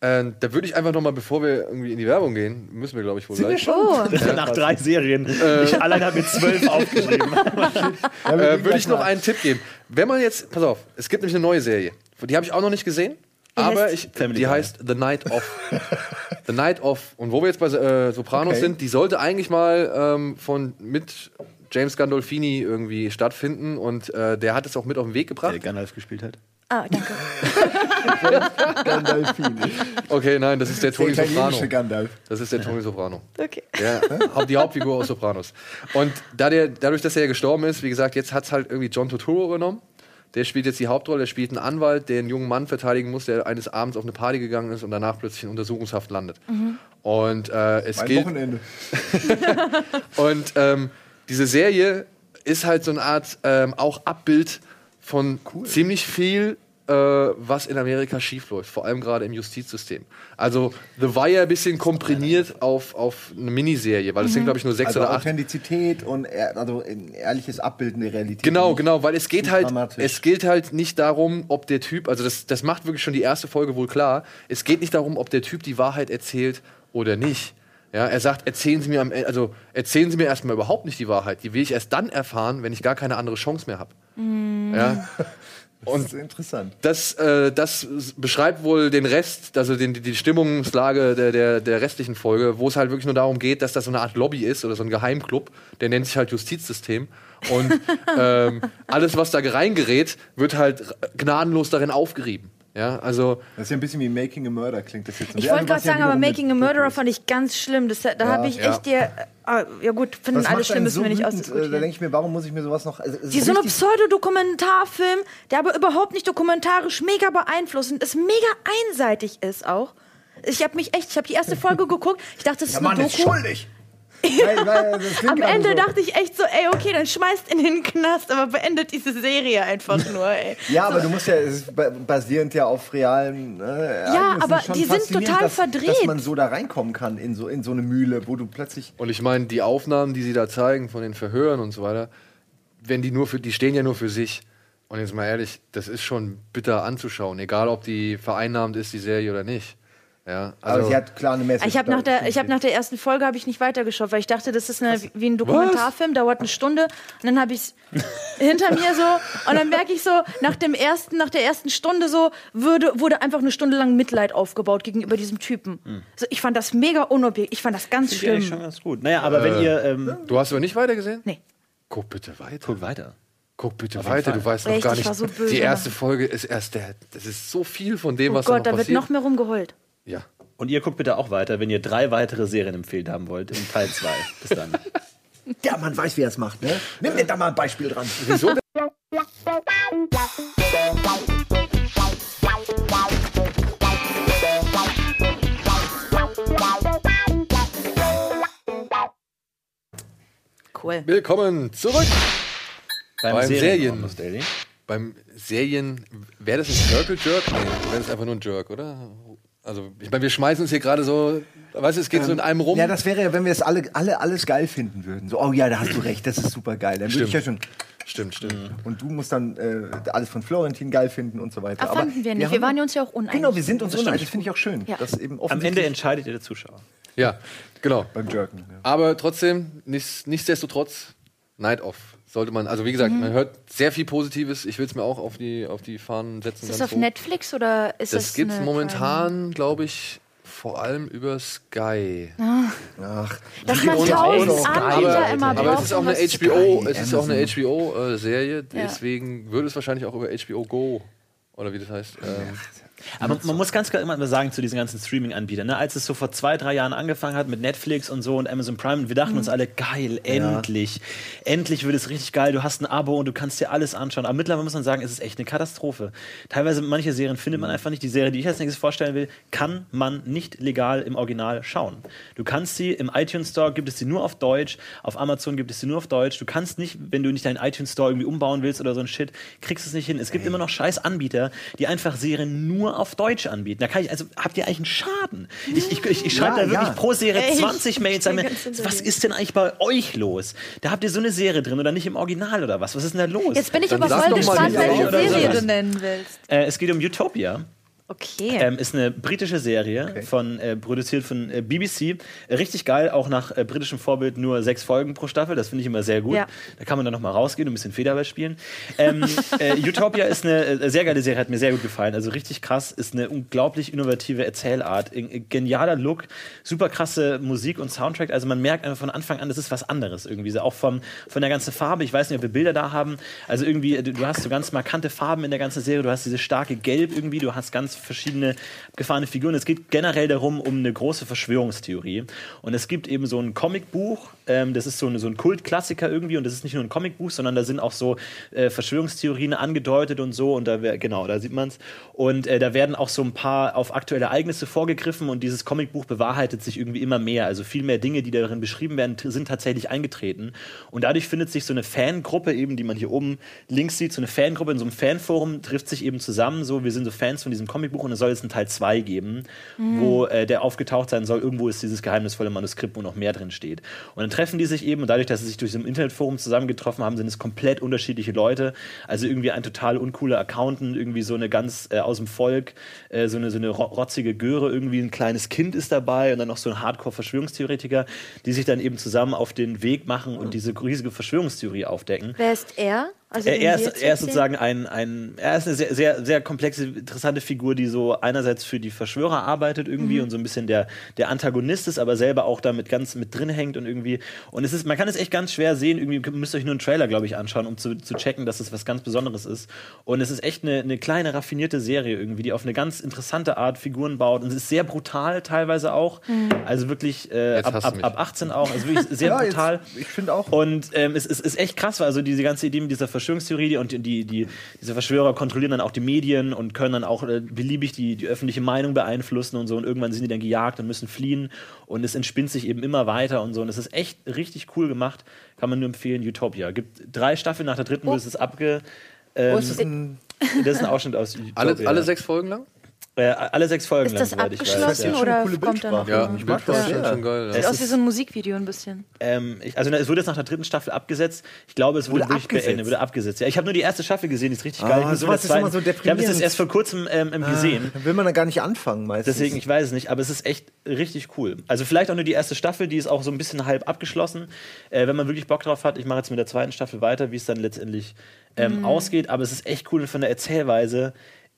Äh, da würde ich einfach noch mal, bevor wir irgendwie in die Werbung gehen, müssen wir, glaube ich, wohl gleich. Oh, Nach drei Serien. ich allein habe mir zwölf aufgeschrieben. äh, würde ich noch einen Tipp geben. Wenn man jetzt, pass auf, es gibt nämlich eine neue Serie. Die habe ich auch noch nicht gesehen. aber heißt ich, Family die Guy. heißt The Night of. The Night of. Und wo wir jetzt bei äh, Sopranos Okay. sind, die sollte eigentlich mal ähm, von mit James Gandolfini irgendwie stattfinden. Und äh, der hat es auch mit auf den Weg gebracht. Der Gandalf gespielt hat. Ah, danke. Gandalfini. Okay, nein, das ist der Der Tony italienische Soprano. Gandalf. Das ist der Tony Soprano. Okay. Der, die Hauptfigur aus Sopranos. Und da der, dadurch, dass er ja gestorben ist, wie gesagt, jetzt hat es halt irgendwie John Turturro genommen. Der spielt jetzt die Hauptrolle, der spielt einen Anwalt, der einen jungen Mann verteidigen muss, der eines Abends auf eine Party gegangen ist und danach plötzlich in Untersuchungshaft landet. Und äh, es Ein gilt. Wochenende. Und ähm, diese Serie ist halt so eine Art ähm, auch Abbild von ziemlich viel äh, was in Amerika schiefläuft, vor allem gerade im Justizsystem. Also The Wire ein bisschen komprimiert auf, auf eine Miniserie, weil es sind, glaube ich, nur sechs Also oder acht. Authentizität und ehr- also ehrliches Abbilden der Realität. Genau, genau, weil es geht halt, es geht halt nicht darum, ob der Typ, also das, das macht wirklich schon die erste Folge wohl klar, es geht nicht darum, ob der Typ die Wahrheit erzählt oder nicht. Ja, er sagt, erzählen Sie mir am, E- also erzählen Sie mir erstmal überhaupt nicht die Wahrheit. Die will ich erst dann erfahren, wenn ich gar keine andere Chance mehr habe. Ja. Das ist interessant. Das, äh, das beschreibt wohl den Rest, also den, die- Stimmungslage der, der, der restlichen Folge, wo es halt wirklich nur darum geht, dass das so eine Art Lobby ist oder so ein Geheimclub, der nennt sich halt Justizsystem. Und ähm, alles, was da reingerät, wird halt gnadenlos darin aufgerieben. Ja, also Das ist ja ein bisschen wie Making a Murder, klingt das jetzt. Ich Ja, wollte gerade ja sagen, aber Making a Murderer fand ich ganz schlimm. Das, da habe ich ja. echt dir. Äh, ja gut, finden alle schlimm, müssen so wir nicht wütend, äh, Da denke ich mir, warum muss ich mir sowas noch. Also, ist Die so richtig- Pseudodokumentarfilm, der aber überhaupt nicht dokumentarisch mega beeinflussend ist, mega einseitig ist auch. Ich habe mich echt, ich habe die erste Folge geguckt. Ich dachte, das ist Der eine Mann ist Doku. schuldig! Weil- weil Am Ende so. dachte ich echt so, ey, okay, dann schmeißt in den Knast, aber beendet diese Serie einfach nur, ey. Ja, aber du musst ja, es ist ba- basierend ja auf realen. Äh, Ereignissen. aber Schon die sind total dass, verdreht. Dass man so da reinkommen kann in so, in so eine Mühle, wo du plötzlich. Und ich meine, die Aufnahmen, die sie da zeigen von den Verhören und so weiter, wenn die nur für, die stehen ja nur für sich. Und jetzt mal ehrlich, das ist schon bitter anzuschauen, egal ob die vereinnahmt ist, die Serie oder nicht. Ja, Aber also, sie hat klar eine Message. Ich habe nach, da- der- ich hab nach der ersten Folge habe ich nicht weitergeschaut, weil ich dachte, das ist eine, wie ein Dokumentarfilm, dauert eine Stunde. Und dann habe ich es hinter mir so und dann merke ich so, nach dem ersten, nach der ersten Stunde so würde, wurde einfach eine Stunde lang Mitleid aufgebaut gegenüber diesem Typen. So, ich fand das mega unobjektiv. Ich fand das ganz ich eigentlich schlimm. schon ganz gut. Naja, aber wenn ihr. Ähm, du hast aber nicht weitergesehen? Nee. Guck bitte weiter. guckt weiter. Guck bitte jeden weiter, Fall. du weißt noch Echt, gar ich nicht. war so böse die erste. Folge ist erst der. Das ist so viel von dem, Oh was da Gott, da noch wird passiert. noch mehr rumgeheult. Ja. Und ihr guckt bitte auch weiter, wenn ihr drei weitere Serien empfehlt haben wollt, in Teil 2. Bis dann. Ja, man weiß, wie er es macht, ne? Nimm dir da mal ein Beispiel dran. Wieso? Cool. Willkommen zurück Beim Serien. Almost Daily. beim Serien. Wäre das ein Circle Jerk? Nee, wäre das einfach nur ein Jerk, oder? Also, ich meine, wir schmeißen uns hier gerade so. Weißt du, es geht so in einem rum. Ja, das wäre ja, wenn wir es alle, alle alles geil finden würden. So, oh ja, da hast du recht, das ist super geil. Dann würde ich ja schon. Stimmt, stimmt. Und du musst dann äh, alles von Florentin geil finden und so weiter. Ah, fanden wir nicht. Wir haben- waren uns ja auch uneinig. Genau, wir sind uns Das uneinig. Das finde ich auch schön. Ja. Das eben Am Ende entscheidet ihr der Zuschauer. Ja, genau. beim Jerken. Ja. Aber trotzdem, nichts, nichtsdestotrotz, Night Off. Sollte man, also wie gesagt, Mhm. man hört sehr viel Positives. Ich will es mir auch auf die, auf die Fahnen setzen. Ist das auf hoch. Netflix oder ist das Das gibt es momentan, glaube ich, vor allem über Sky. Ach, Dass man tausend Anbieter aber, immer aber braucht. es ist auch eine HBO, Sky, es ist auch eine. HBO-Serie, Ja. deswegen würde es wahrscheinlich auch über HBO Go oder wie das heißt. Ähm, Aber man muss ganz klar immer mal sagen zu diesen ganzen Streaming-Anbietern, ne? als es so vor zwei, drei Jahren angefangen hat mit Netflix und so und Amazon Prime, wir dachten uns alle, geil, endlich. Endlich wird es richtig geil, du hast ein Abo und du kannst dir alles anschauen. Aber mittlerweile muss man sagen, es ist echt eine Katastrophe. Teilweise manche Serien findet man einfach nicht. Die Serie, die ich als nächstes vorstellen will, kann man nicht legal im Original schauen. Du kannst sie im iTunes Store, gibt es sie nur auf Deutsch, auf Amazon gibt es sie nur auf Deutsch. Du kannst nicht, wenn du nicht deinen iTunes Store irgendwie umbauen willst oder so ein Shit, kriegst es nicht hin. Es gibt immer noch scheiß Anbieter, die einfach Serien nur auf Deutsch anbieten. Da kann ich, also habt ihr eigentlich einen Schaden? Ich, ich, ich, ich schreibe Ja, da wirklich ja. pro Serie Echt? 20 Mails an mir. Was ist denn eigentlich bei euch los? Da habt ihr so eine Serie drin oder nicht im Original oder was? Was ist denn da los? Jetzt bin ich Dann aber voll gespannt, welche Serie du nennen willst. äh, es geht um Utopia. Okay. Ähm, ist eine britische Serie, von, äh, produziert von äh, BBC. Richtig geil, auch nach äh, britischem Vorbild nur sechs Folgen pro Staffel. Das finde ich immer sehr gut. Ja. Da kann man dann nochmal rausgehen und ein bisschen Federball spielen. Ähm, äh, Utopia ist eine äh, sehr geile Serie, hat mir sehr gut gefallen. Also richtig krass, ist eine unglaublich innovative Erzählart. Äh, genialer Look, super krasse Musik und Soundtrack. Also man merkt einfach von Anfang an, das ist was anderes irgendwie. So Auch vom, von der ganzen Farbe. Ich weiß nicht, ob wir Bilder da haben. Also irgendwie, du, du hast so ganz markante Farben in der ganzen Serie. Du hast diese starke Gelb irgendwie, du hast ganz verschiedene abgefahrene Figuren. Es geht generell darum, um eine große Verschwörungstheorie. Und es gibt eben so ein Comicbuch, ähm, das ist so, eine, so ein Kultklassiker irgendwie, und das ist nicht nur ein Comicbuch, sondern da sind auch so äh, Verschwörungstheorien angedeutet und so, und da wär, genau, da sieht man es. Und äh, da werden auch so ein paar auf aktuelle Ereignisse vorgegriffen und dieses Comicbuch bewahrheitet sich irgendwie immer mehr. Also viel mehr Dinge, die darin beschrieben werden, sind tatsächlich eingetreten. Und dadurch findet sich so eine Fangruppe eben, die man hier oben links sieht, so eine Fangruppe in so einem Fanforum trifft sich eben zusammen. So, wir sind so Fans von diesem Comicbuch und es soll jetzt einen Teil 2 geben, wo äh, der aufgetaucht sein soll. Irgendwo ist dieses geheimnisvolle Manuskript, wo noch mehr drin steht. Und dann treffen die sich eben und dadurch, dass sie sich durch so ein Internetforum zusammengetroffen haben, sind es komplett unterschiedliche Leute. Also irgendwie ein total uncooler Accountant, irgendwie so eine ganz äh, aus dem Volk, äh, so eine, so eine ro- rotzige Göre, irgendwie ein kleines Kind ist dabei und dann noch so ein Hardcore-Verschwörungstheoretiker, die sich dann eben zusammen auf den Weg machen und diese riesige Verschwörungstheorie aufdecken. Wer ist er? Also Er, er, ist, jetzt er ist sozusagen ein, ein, er ist eine sehr, sehr, sehr komplexe, interessante Figur, die so einerseits für die Verschwörer arbeitet irgendwie Mhm. und so ein bisschen der, der Antagonist ist, aber selber auch damit ganz mit drin hängt und irgendwie. Und es ist, man kann es echt ganz schwer sehen. Irgendwie müsst ihr euch nur einen Trailer, glaube ich, anschauen, um zu, zu checken, dass es was ganz Besonderes ist. Und es ist echt eine, eine kleine, raffinierte Serie irgendwie, die auf eine ganz interessante Art Figuren baut. Und es ist sehr brutal teilweise auch. Mhm. Also wirklich äh, Jetzt ab, ab, ab 18 auch. Also wirklich sehr Ja, jetzt- brutal. ich finde auch. Und ähm, es, es ist echt krass, weil also diese ganze Idee mit dieser Verschwörungstheorie und die, die, diese Verschwörer kontrollieren dann auch die Medien und können dann auch äh, beliebig die, die öffentliche Meinung beeinflussen und so. Und irgendwann sind die dann gejagt und müssen fliehen. Und es entspinnt sich eben immer weiter und so. Und es ist echt richtig cool gemacht. Kann man nur empfehlen. Utopia. Gibt drei Staffeln nach der dritten, Oh. wird es abge. Ähm, Oh, ist das ein das ist ein Ausschnitt aus Utopia. Alle, alle sechs Folgen lang? Äh, alle sechs Folgen Ist lang, das ich weiß. abgeschlossen Ja. Ja. Oder kommt da noch? Ja, Ich mag das das sehr. schon geil. Es Sieht aus wie so ein Musikvideo ein bisschen. Ähm, ich, also es wurde jetzt nach der dritten Staffel abgesetzt. Ich glaube, es wurde, Wurde wirklich abgesetzt? beendet, wurde abgesetzt. Ja, ich habe nur die erste Staffel gesehen, die ist richtig Ah, geil. Ich der ist immer so Ich habe es erst vor kurzem ähm, ähm, gesehen. Dann will man dann gar nicht anfangen meistens. Deswegen, ich weiß es nicht, aber es ist echt richtig cool. Also vielleicht auch nur die erste Staffel, die ist auch so ein bisschen halb abgeschlossen. Äh, wenn man wirklich Bock drauf hat, ich mache jetzt mit der zweiten Staffel weiter, wie es dann letztendlich ähm, Mhm. ausgeht. Aber es ist echt cool und von der Erzählweise,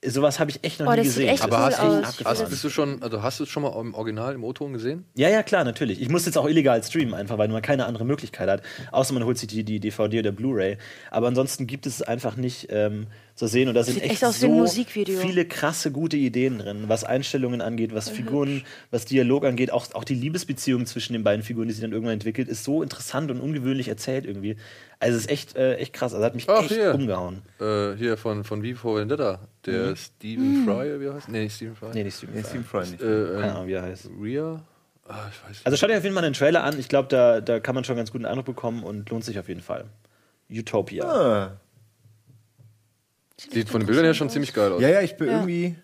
sowas habe ich echt noch Oh, nie gesehen. Aber cool hast du, hast, bist du schon, also hast du es schon mal im Original, im O-Ton gesehen? Ja, ja, klar, natürlich. Ich muss jetzt auch illegal streamen, einfach weil man keine andere Möglichkeit hat. Außer man holt sich die, die DVD oder Blu-ray. Aber ansonsten gibt es einfach nicht ähm, zu sehen. Und da sind echt, echt so Musikvideo. viele krasse, gute Ideen drin, was Einstellungen angeht, was Figuren, was Dialog angeht. Auch, auch die Liebesbeziehung zwischen den beiden Figuren, die sich dann irgendwann entwickelt, ist so interessant und ungewöhnlich erzählt irgendwie. Also es ist echt, äh, echt krass. Also hat mich Ach, echt hier. umgehauen. Äh, hier von, von V for Vendetta. Der Stephen Fry, wie er heißt? Nee, nicht Stephen Fry. Nee, nicht Steven Nee, Fry. Stephen Fry nicht. Äh, Keine äh, Ahnung, wie er heißt. Rhea? Ah, ich weiß Also schaut euch auf jeden Fall den Trailer an. Ich glaube, da, da kann man schon einen ganz guten Eindruck bekommen und lohnt sich auf jeden Fall. Utopia. Ah. Sieht von den Bildern her schon ziemlich geil aus. Ja, ja, ich bin Ja. irgendwie.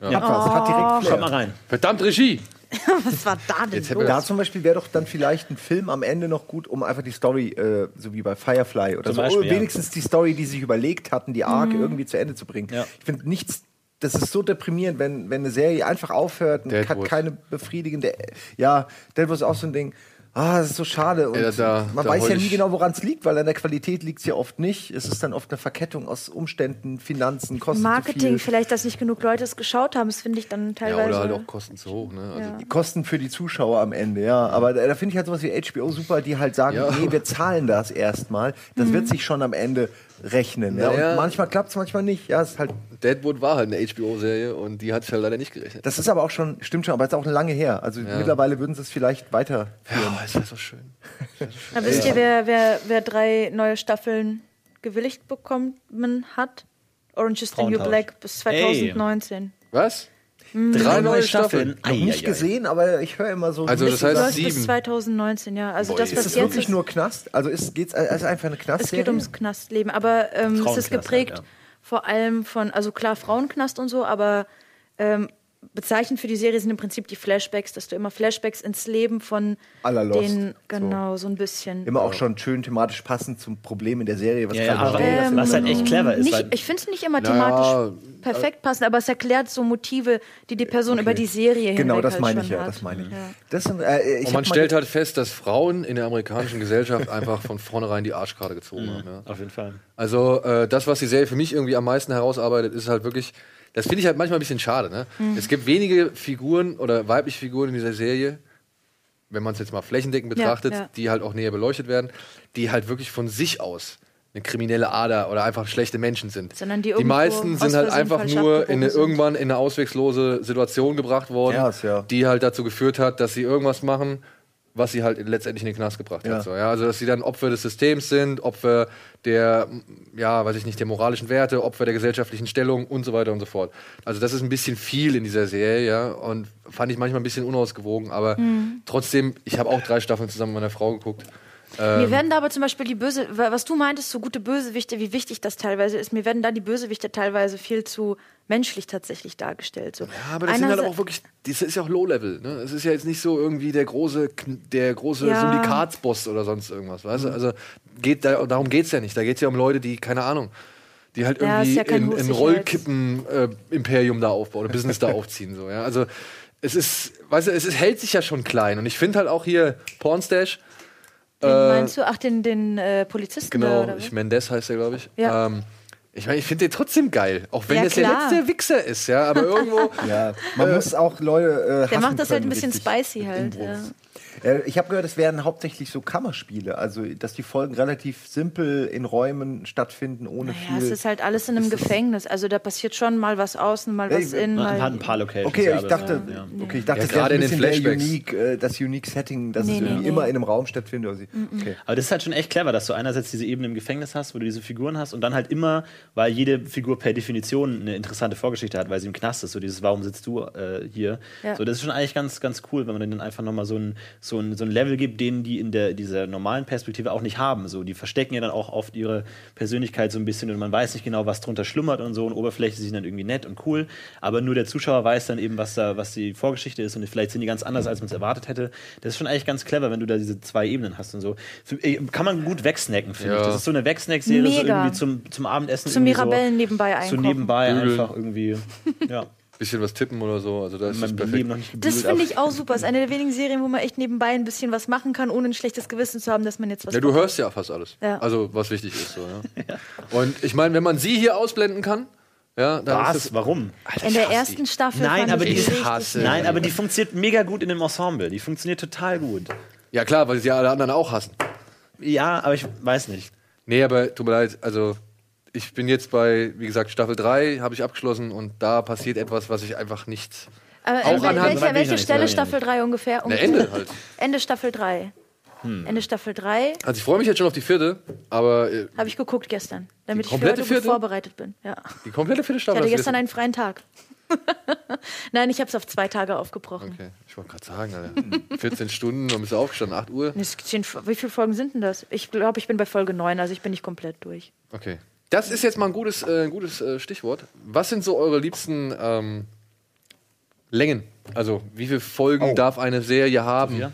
Ja. Hat was, hat direkt Schaut Flair. mal rein. Verdammt, Regie! Was war da denn Jetzt los? Da zum Beispiel wäre doch dann vielleicht ein Film am Ende noch gut, um einfach die Story, äh, so wie bei Firefly oder Zum so, Beispiel, oder ja. wenigstens die Story, die sie sich überlegt hatten, die Arc Mhm. irgendwie zu Ende zu bringen. Ja. Ich finde nichts, das ist so deprimierend, wenn, wenn eine Serie einfach aufhört und hat Deadwood. keine befriedigende. Ja, Deadwood ist auch so ein Ding. Ah, das ist so schade. Und Ja, da- man da weiß ja nie genau, woran es liegt, weil an der Qualität liegt es ja oft nicht. Es ist dann oft eine Verkettung aus Umständen, Finanzen, Kosten zu Marketing, viel. vielleicht, dass nicht genug Leute es geschaut haben, das finde ich dann Ja, teilweise. oder halt auch Kosten zu hoch. Ne? Also, Ja. Kosten für die Zuschauer am Ende, ja. Aber da, da finde ich halt sowas wie HBO super, die halt sagen, Ja. nee, wir zahlen das erstmal. Das wird sich schon am Ende rechnen. Ja. Naja. Und manchmal klappt es, manchmal nicht. Ja, ist halt, Deadwood war halt eine HBO-Serie und die hat es halt leider nicht gerechnet. das ist aber auch schon, stimmt schon, aber es ist auch lange her. Also mittlerweile würden sie es vielleicht weiterführen. Ja, ist das so schön. Na, wisst ihr, wer, wer, wer drei neue Staffeln gewilligt bekommen hat? Orange is the New. Black bis 2019. Was? Drei neue Staffeln. Noch nicht gesehen, aber ich höre immer so. Also das heißt Läuft bis sieben. 2019, ja. Also Boah, das, ist was ist es jetzt wirklich ist, nur Knast? Also ist geht's also einfach eine es Knastserie? geht ums Knastleben, aber ähm, es ist Frauenknast geprägt halt, ja. vor allem von, also klar Frauenknast und so, aber ähm, bezeichnend für die Serie sind im Prinzip die Flashbacks, dass du immer Flashbacks ins Leben von À la Lost, den, so. genau, so, ein bisschen. Immer auch schon schön thematisch passend zum Problem in der Serie. Was Ja, ja, gerade aber. Ähm, was halt echt clever ist. Nicht, ich finde es nicht immer Naja, thematisch perfekt passend, aber es erklärt so Motive, die die Person über die Serie Genau, das halt meine ich ja, hat. das meine ich. Ja. Das sind, äh, ich Und man stellt halt fest, dass Frauen in der amerikanischen Gesellschaft einfach von vornherein die Arschkarte gezogen haben. Ja. auf jeden Fall. Also äh, das, was die Serie für mich irgendwie am meisten herausarbeitet, ist halt wirklich, das finde ich halt manchmal ein bisschen schade. Ne? Es gibt wenige Figuren oder weibliche Figuren in dieser Serie, wenn man es jetzt mal flächendeckend Ja, betrachtet, ja. die halt auch näher beleuchtet werden, die halt wirklich von sich aus eine kriminelle Ader oder einfach schlechte Menschen sind. Sondern die die meisten sind halt einfach nur in eine, irgendwann in eine auswegslose Situation gebracht worden, Ja, ja. die halt dazu geführt hat, dass sie irgendwas machen, was sie halt letztendlich in den Knast gebracht Ja. hat. So, ja? Also dass sie dann Opfer des Systems sind, Opfer der, ja, weiß ich nicht, der moralischen Werte, Opfer der gesellschaftlichen Stellung und so weiter und so fort. Also das ist ein bisschen viel in dieser Serie, ja, und fand ich manchmal ein bisschen unausgewogen, aber Mhm. trotzdem, ich habe auch drei Staffeln zusammen mit meiner Frau geguckt. Mir werden da aber zum Beispiel die Böse, wa- was du meintest, so gute Bösewichte, wie wichtig das teilweise ist, mir werden da die Bösewichte teilweise viel zu menschlich tatsächlich dargestellt. So. Ja, aber das sind halt auch wirklich, das ist ja auch Low-Level. Ne? Es ist ja jetzt nicht so irgendwie der große, der große Ja. Syndikatsboss oder sonst irgendwas. Weißt du? Also geht da, darum geht es ja nicht. Da geht es ja um Leute, die, keine Ahnung, die halt Ja, irgendwie ja kein in, in Rollkippen-Imperium da aufbauen oder Business da aufziehen. So, ja? Also es ist, weißt du, es ist, hält sich ja schon klein. Und ich finde halt auch hier Pornstash, Wen meinst du? Ach, den, den äh, Polizisten genau, oder ich? Mendes heißt er, glaube ich. Ja. Ähm, ich meine, ich finde den trotzdem geil. Auch wenn Ja, das der letzte Wichser ist, ja. Aber irgendwo. Ja, man muss auch Leute. Äh, Der macht das halt können, ein bisschen richtig. spicy halt. Ja. Äh, ich habe gehört, es werden hauptsächlich so Kammerspiele, also dass die Folgen relativ simpel in Räumen stattfinden, ohne Naja, es viel. ist halt alles in einem Gefängnis. Also da passiert schon mal was außen, mal was innen. Man hat ein paar Locations. Okay, ja, ich dachte, ja. okay, ich dachte, Ja, gerade ein in den Flashbacks. unique, äh, das unique Setting, dass es Nee, nee, irgendwie nee. immer in einem Raum stattfindet. Also, okay. Aber das ist halt schon echt clever, dass du einerseits diese Ebene im Gefängnis hast, wo du diese Figuren hast und dann halt immer, weil jede Figur per Definition eine interessante Vorgeschichte hat, weil sie im Knast ist, so dieses Warum sitzt du äh, hier? Ja. So, das ist schon eigentlich ganz, ganz cool, wenn man dann einfach nochmal so ein, so, ein, so ein Level gibt, den die in der, dieser normalen Perspektive auch nicht haben. So, die verstecken ja dann auch oft ihre Persönlichkeit so ein bisschen und man weiß nicht genau, was drunter schlummert und so und oberflächlich sind dann irgendwie nett und cool, aber nur der Zuschauer weiß dann eben, was da, was die Vorgeschichte ist und vielleicht sind die ganz anders, als man es erwartet hätte. Das ist schon eigentlich ganz clever, wenn du da diese zwei Ebenen hast und so. Für, äh, kann man gut wegsnacken, finde Ja. ich. Das ist so eine Wegsnack-Serie, so irgendwie zum, zum Abendessen. Zum Mirabellen so, nebenbei So einkochen. nebenbei einfach irgendwie, ja. bisschen was tippen oder so. Also das ist mein perfekt. Leben noch nicht Das finde ich auch super. Das ist eine der wenigen Serien, wo man echt nebenbei ein bisschen was machen kann, ohne ein schlechtes Gewissen zu haben, dass man jetzt was Ja, du hörst ja fast alles. Ja. Also, was wichtig ist. So, ja. Und ich meine, wenn man sie hier ausblenden kann, ja, Was? Warum? In der ersten Staffel Nein, aber ich die richtig hasse- Nein, aber die funktioniert mega gut in dem Ensemble. Die funktioniert total gut. Ja, klar, weil sie alle anderen auch hassen. Ja, aber ich weiß nicht. Nee, aber tut mir leid, also ich bin jetzt bei, wie gesagt, Staffel 3 habe ich abgeschlossen und da passiert etwas, was ich einfach nicht. Aber Auch wel- anhand- ich welche nicht, Stelle ich Staffel 3 ungefähr? Ne, Ende halt. Ende Staffel 3. Hm. Ende Staffel 3 Also ich freue mich jetzt schon auf die vierte, aber äh, habe ich geguckt gestern, damit ich für heute gut vierte? vorbereitet bin. Ja. die komplette vierte Ich Staffel. hatte hast du gestern einen freien Tag. Nein, ich habe es auf zwei Tage aufgebrochen. Okay, ich wollte gerade sagen, Alter. 14 Stunden, dann bist du aufgestanden, 8 Uhr. Wie viele Folgen sind denn das? Ich glaube, ich bin bei Folge 9, also ich bin nicht komplett durch. Okay. Das ist jetzt mal ein gutes, äh, ein gutes äh, Stichwort. Was sind so eure liebsten ähm, Längen? Also, wie viele Folgen Oh. darf eine Serie haben? Ja.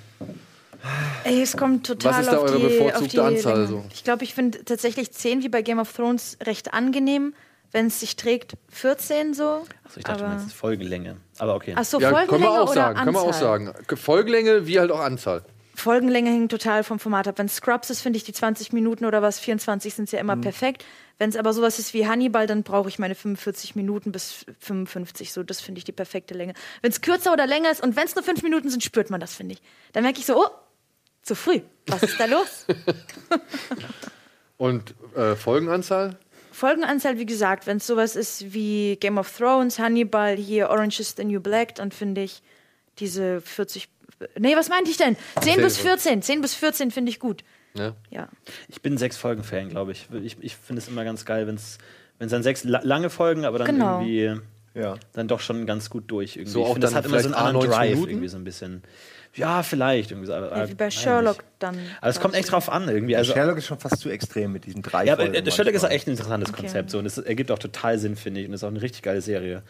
Ey, es kommt total Was ist da auf eure die, bevorzugte auf die Anzahl Länge. so? Ich glaube, ich finde tatsächlich 10 wie bei Game of Thrones recht angenehm. Wenn es sich trägt, 14 so. Achso, ich dachte, du Aber- meinst Folgenlänge. Aber okay. Achso, Ja, Folgenlänge können wir auch oder sagen. Können wir auch Anzahl? sagen. Folgenlänge wie halt auch Anzahl. Folgenlänge hängt total vom Format ab. Wenn Scrubs ist, finde ich die 20 Minuten oder was, 24 sind ja Mhm. immer perfekt. Wenn es aber sowas ist wie Hannibal, dann brauche ich meine 45 Minuten bis 55. So, das finde ich die perfekte Länge. Wenn es kürzer oder länger ist und wenn es nur 5 Minuten sind, spürt man das, finde ich. Dann merke ich so, oh, zu früh. Was ist da los? Und äh, Folgenanzahl? Folgenanzahl, wie gesagt, wenn es sowas ist wie Game of Thrones, Hannibal, hier Orange is the New Black, dann finde ich diese 40. Nee, was meinte ich denn? 10 bis 14. 10 bis 14 finde ich gut. Ja. Ja. Ich bin sechs Folgen-Fan, glaube ich. Ich, ich finde es immer ganz geil, wenn es dann sechs la lange Folgen, aber dann Genau. irgendwie Ja. dann doch schon ganz gut durch. Irgendwie. So ich auch finde, das dann hat immer so einen anderen 90 Drive, Minuten? irgendwie so ein bisschen. Ja, vielleicht. Irgendwie so, aber, Ja, wie bei Sherlock dann. Aber es kommt echt drauf an, irgendwie. Also, Sherlock ist schon fast zu extrem mit diesen drei ja, aber Folgen äh, Sherlock ist auch echt ein interessantes Okay. Konzept. So, und es ergibt auch total Sinn, finde ich. Und ist auch eine richtig geile Serie.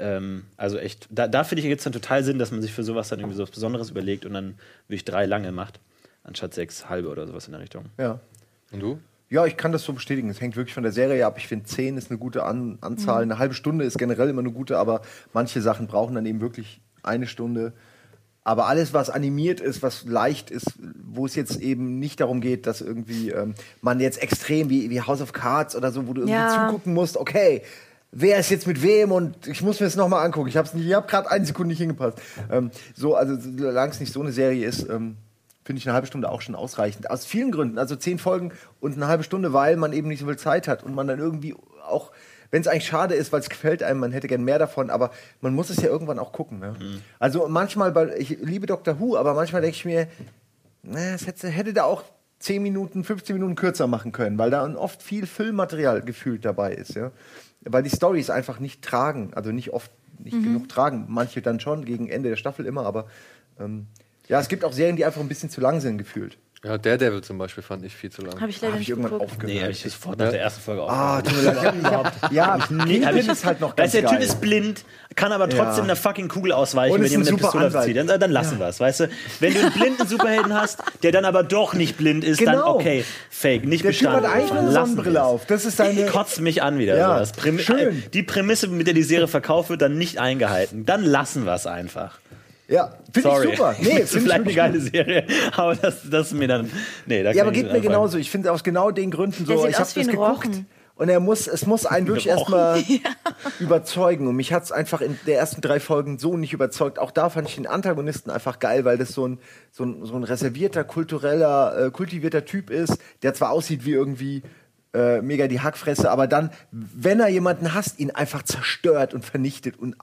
Ähm, also echt, da, da finde ich, ergibt es dann total Sinn, dass man sich für sowas dann irgendwie so was Besonderes überlegt und dann wirklich drei lange macht, anstatt sechs halbe oder sowas in der Richtung. Ja. Und du? Ja, ich kann das so bestätigen. Es hängt wirklich von der Serie ab. Ich finde, 10 ist eine gute An Anzahl. Mhm. Eine halbe Stunde ist generell immer eine gute, aber manche Sachen brauchen dann eben wirklich eine Stunde. Aber alles, was animiert ist, was leicht ist, wo es jetzt eben nicht darum geht, dass irgendwie ähm, man jetzt extrem wie, wie House of Cards oder so, wo du irgendwie Ja. zugucken musst, okay, wer ist jetzt mit wem und ich muss mir das nochmal angucken. Ich habe ich hab gerade eine Sekunde nicht hingepasst. Ähm, so, also solange es nicht so eine Serie ist, ähm, finde ich eine halbe Stunde auch schon ausreichend. Aus vielen Gründen. Also zehn Folgen und eine halbe Stunde, weil man eben nicht so viel Zeit hat und man dann irgendwie auch, wenn es eigentlich schade ist, weil es gefällt einem, man hätte gern mehr davon, aber man muss es ja irgendwann auch gucken. Ne? Also manchmal, bei, ich liebe Doctor Who, aber manchmal denke ich mir, na, es hätte, hätte da auch 10 Minuten, 15 Minuten kürzer machen können, weil da oft viel Füllmaterial gefühlt dabei ist, ja. Weil die Storys einfach nicht tragen, also nicht oft nicht genug tragen. Manche dann schon, gegen Ende der Staffel immer, aber ähm, ja, es gibt auch Serien, die einfach ein bisschen zu lang sind gefühlt. Ja, Daredevil zum Beispiel fand ich viel zu lang. Habe ich leider nicht ich irgendwann geguckt. aufgehört. Nee, hab ich sofort nach der ersten Folge Ah, aufgehört. tut mir leid. Ich hab, ich hab, ja, Lincoln ist halt noch ganz Weißt du, der Typ ist blind, kann aber trotzdem Ja. einer fucking Kugel ausweichen, Und wenn jemand ein eine Pistole Anwalt. abzieht. Dann, dann lassen wir es, weißt du? Wenn du einen blinden Superhelden hast, der dann aber doch nicht blind ist, dann Genau. okay, fake, nicht Der Typ hat bestanden. eigentlich eine Sonnenbrille auf. Das ist seine. Kotzt mich an wieder. Ja. Prämi- schön. äh, Die Prämisse, mit der die Serie verkauft wird, dann nicht eingehalten. Dann lassen wir es einfach. Ja, finde ich super. Nee, das ist vielleicht ich eine geile Serie, aber das, das ist mir dann. Nee, da Ja, aber geht mir anfangen. genauso. Ich finde aus genau den Gründen so. Ich habe das geguckt Rochen. und er muss, es muss einen wirklich erstmal überzeugen. Und mich hat es einfach in der ersten drei Folgen so nicht überzeugt. Auch da fand ich den Antagonisten einfach geil, weil das so ein, so ein, so ein reservierter, kultureller, äh, kultivierter Typ ist, der zwar aussieht wie irgendwie äh, mega die Hackfresse, aber dann, wenn er jemanden hasst, ihn einfach zerstört und vernichtet und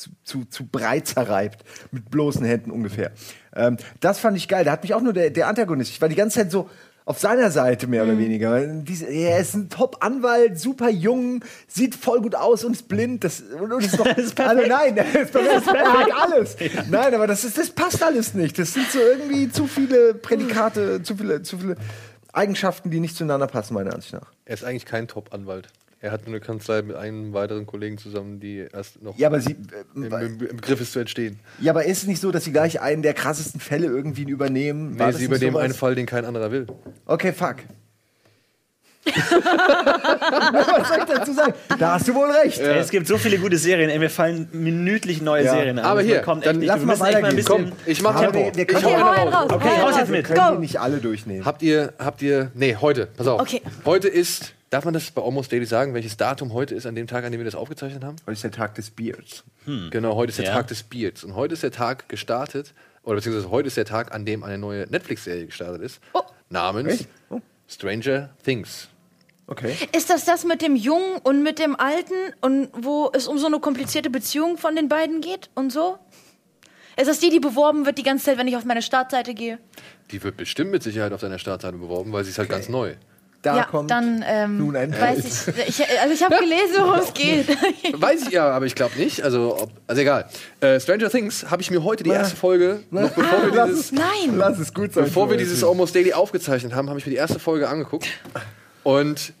zu, zu, zu breit zerreibt. Mit bloßen Händen ungefähr. Ähm, das fand ich geil. Da hat mich auch nur der, der Antagonist. Ich war die ganze Zeit so auf seiner Seite mehr oder weniger. Diese, er ist ein Top-Anwalt, super jung, sieht voll gut aus und ist blind. Das, und und ist noch, ist perfekt. also nein, er ist perfekt. Er hat alles. Nein, aber das, ist, das passt alles nicht. Das sind so irgendwie zu viele Prädikate, zu viele, zu viele Eigenschaften, die nicht zueinander passen, meiner Ansicht nach. Er ist eigentlich kein Top-Anwalt. Er hat nur eine Kanzlei mit einem weiteren Kollegen zusammen, die erst noch Ja, aber sie. im, Äh, im, im Begriff ist zu entstehen. ja, aber ist es nicht so, dass sie gleich einen der krassesten Fälle irgendwie übernehmen? War Nee, sie übernehmen sowas? einen Fall, den kein anderer will. Okay, fuck. Was soll ich dazu sagen? Da hast du wohl recht. Ey, Es gibt so viele gute Serien, ey, mir fallen minütlich neue Ja. Serien an. Aber hier, kommt dann echt nicht- lass wir mal weitergehen. bisschen. Komm, ich mache Aber Tempo. wir- wir ich können- hau Okay, eine hau einen raus. raus. Okay, raus jetzt mit. Können Go. die nicht alle durchnehmen? Habt ihr, habt ihr, nee, heute, pass auf. Okay. Heute ist, darf man das bei Almost Daily sagen, welches Datum heute ist, an dem Tag, an dem wir das aufgezeichnet haben? Heute ist der Tag des Biers. Genau, heute ist der Ja. Tag des Beards. Und heute ist der Tag gestartet, oder beziehungsweise heute ist der Tag, an dem eine neue Netflix-Serie gestartet ist. Oh. Namens Echt? Oh. Stranger Things. Okay. Ist das das mit dem Jungen und mit dem Alten und wo es um so eine komplizierte Beziehung von den beiden geht und so? Ist das die, die beworben wird die ganze Zeit, wenn ich auf meine Startseite gehe? Die wird bestimmt mit Sicherheit auf deiner Startseite beworben, weil sie ist halt ganz neu. Da ja, kommt dann ähm, nun ein weiß ich, ich. Also ich habe gelesen, worum es geht. Weiß ich ja, aber ich glaube nicht. Also, ob, also egal. Äh, Stranger Things habe ich mir heute die erste Folge, noch bevor wir Lass dieses, es, Nein. lass es gut sein. bevor wir dieses. Almost Daily aufgezeichnet haben, habe ich mir die erste Folge angeguckt. Und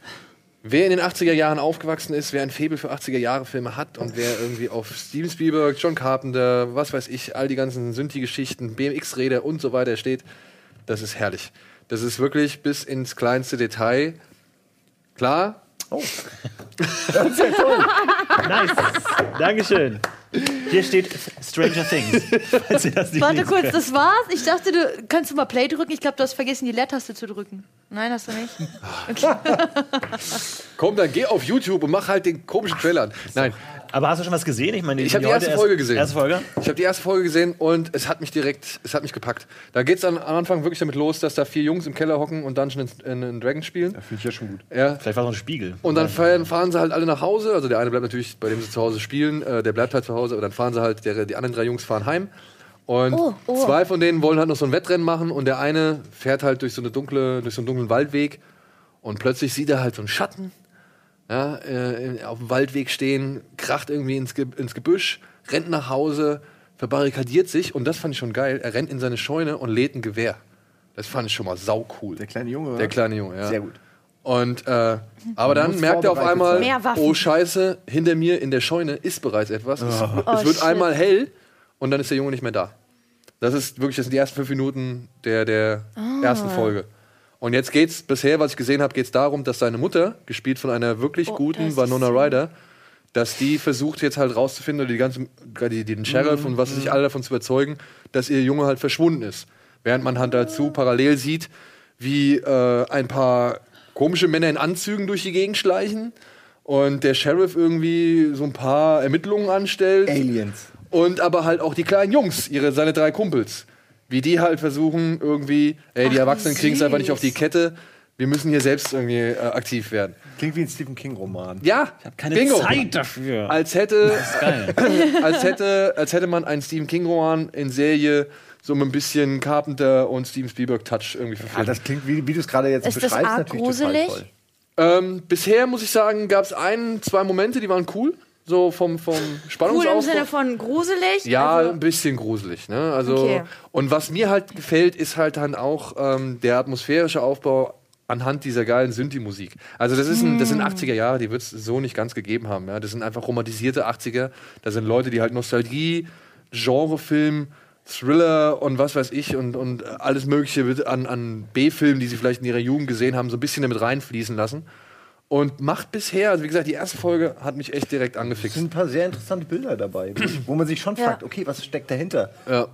wer in den 80er Jahren aufgewachsen ist, wer ein Faible für 80er Jahre Filme hat und wer irgendwie auf Steven Spielberg, John Carpenter, was weiß ich, all die ganzen Synthi-Geschichten, BMX-Räder und so weiter steht, das ist herrlich. Das ist wirklich bis ins kleinste Detail. Klar, Nice. Dankeschön. Hier steht Stranger Things. Falls ihr das nicht Warte kurz, könnt. das war's. Ich dachte, du kannst du mal Play drücken. Ich glaube, du hast vergessen, die Leertaste zu drücken. Nein, hast du nicht. komm, dann geh auf YouTube und mach halt den komischen Trailer an. Nein, Aber hast du schon was gesehen? Ich meine, Ich hab die erste Folge gesehen. Erste Folge? Ich habe die erste Folge gesehen und es hat mich direkt, es hat mich gepackt. Da geht es am Anfang wirklich damit los, dass da vier Jungs im Keller hocken und Dungeons and and Dragons spielen. Finde ich ja schon gut. Ja. Vielleicht war es noch ein Spiegel. Und dann fahren, fahren sie halt alle nach Hause. Also der eine bleibt natürlich, bei dem sie zu Hause spielen, äh, der bleibt halt zu Hause, aber dann fahren sie halt, der, die anderen drei Jungs fahren heim. Und Oh, oh. zwei von denen wollen halt noch so ein Wettrennen machen und der eine fährt halt durch so eine dunkle, durch so einen dunklen Waldweg und plötzlich sieht er halt so einen Schatten ja, äh, auf dem Waldweg stehen, kracht irgendwie ins, Ge ins Gebüsch, rennt nach Hause, verbarrikadiert sich und das fand ich schon geil. Er rennt in seine Scheune und lädt ein Gewehr. Das fand ich schon mal sau cool. Der kleine Junge, Der kleine Junge, ja. Sehr gut. Und äh, aber dann merkt er auf einmal, oh Scheiße, hinter mir in der Scheune ist bereits etwas. Es, Oh, es wird shit. einmal hell und dann ist der Junge nicht mehr da. Das ist wirklich, das sind die ersten fünf Minuten der, der Ah. ersten Folge. Und jetzt geht's bisher, was ich gesehen habe, geht's darum, dass seine Mutter, gespielt von einer wirklich Oh, guten Winona Ryder, dass die versucht jetzt halt rauszufinden oder die ganzen, die, die den Sheriff und was weiß ich alle davon zu überzeugen, dass ihr Junge halt verschwunden ist. Während man halt dazu parallel sieht, wie äh, ein paar komische Männer in Anzügen durch die Gegend schleichen und der Sheriff irgendwie so ein paar Ermittlungen anstellt. Aliens. Und aber halt auch die kleinen Jungs, ihre, seine drei Kumpels, wie die halt versuchen, irgendwie, ey, die Ach, Erwachsenen kriegen es einfach nicht auf die Kette. Wir müssen hier selbst irgendwie äh, aktiv werden. Klingt wie ein Stephen King-Roman. Ja, Ich habe keine Bingo. Zeit dafür. Als hätte, als hätte, als hätte man einen Stephen King-Roman in Serie so mit ein bisschen Carpenter und Steven Spielberg-Touch irgendwie verfilmt. das klingt, wie, wie du es gerade jetzt Ist das beschreibst, arg natürlich gruselig? total toll. Ähm, bisher muss ich sagen, gab es ein, zwei Momente, die waren cool. So vom, vom Cool im Spannungsaufbau. Sinne von gruselig? Ja, Also, ein bisschen gruselig. Ne? Also, Okay. Und was mir halt gefällt, ist halt dann auch ähm, der atmosphärische Aufbau anhand dieser geilen Synthi-Musik. Also das, ist ein, das sind 80er Jahre, die wird es so nicht ganz gegeben haben. Ja? Das sind einfach romantisierte 80er. Da sind Leute, die halt Nostalgie, Genrefilm, Thriller und was weiß ich und, und alles Mögliche an, an B-Filmen, die sie vielleicht in ihrer Jugend gesehen haben, so ein bisschen damit reinfließen lassen. Und macht bisher, also wie gesagt, die erste Folge hat mich echt direkt Es angefixt. sind ein paar sehr interessante Bilder dabei, wo man sich schon Ja. fragt, okay, was steckt dahinter? Ja.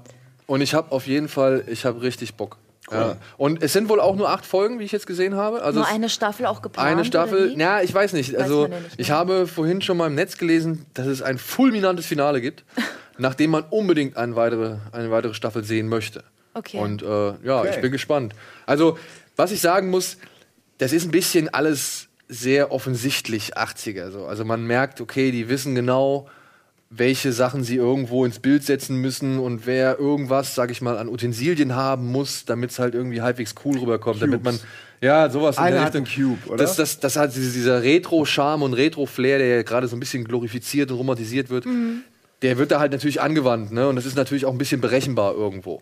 Und ich habe auf jeden Fall, ich habe richtig Bock. Ja. Und es sind wohl auch nur acht Folgen, wie ich jetzt gesehen habe. Also nur es- eine Staffel auch geplant? eine Staffel. Ja, ich weiß nicht. Also man ja nicht, ich habe vorhin schon mal im Netz gelesen, dass es ein fulminantes Finale gibt, nachdem man unbedingt eine weitere, eine weitere Staffel sehen möchte. Okay. Und äh, ja, Okay. ich bin gespannt. Also was ich sagen muss, das ist ein bisschen alles sehr offensichtlich 80er. So. Also man merkt, okay, die wissen genau, welche Sachen sie irgendwo ins Bild setzen müssen und wer irgendwas, sag ich mal, an Utensilien haben muss, damit es halt irgendwie halbwegs cool rüberkommt, damit man ja sowas in Einer der hat einen Richtung- Cube, oder? Das, das, das hat diese- dieser Retro-Charme und Retro-Flair, der ja gerade so ein bisschen glorifiziert und romantisiert wird, der wird da halt natürlich angewandt, ne? Und das ist natürlich auch ein bisschen berechenbar irgendwo.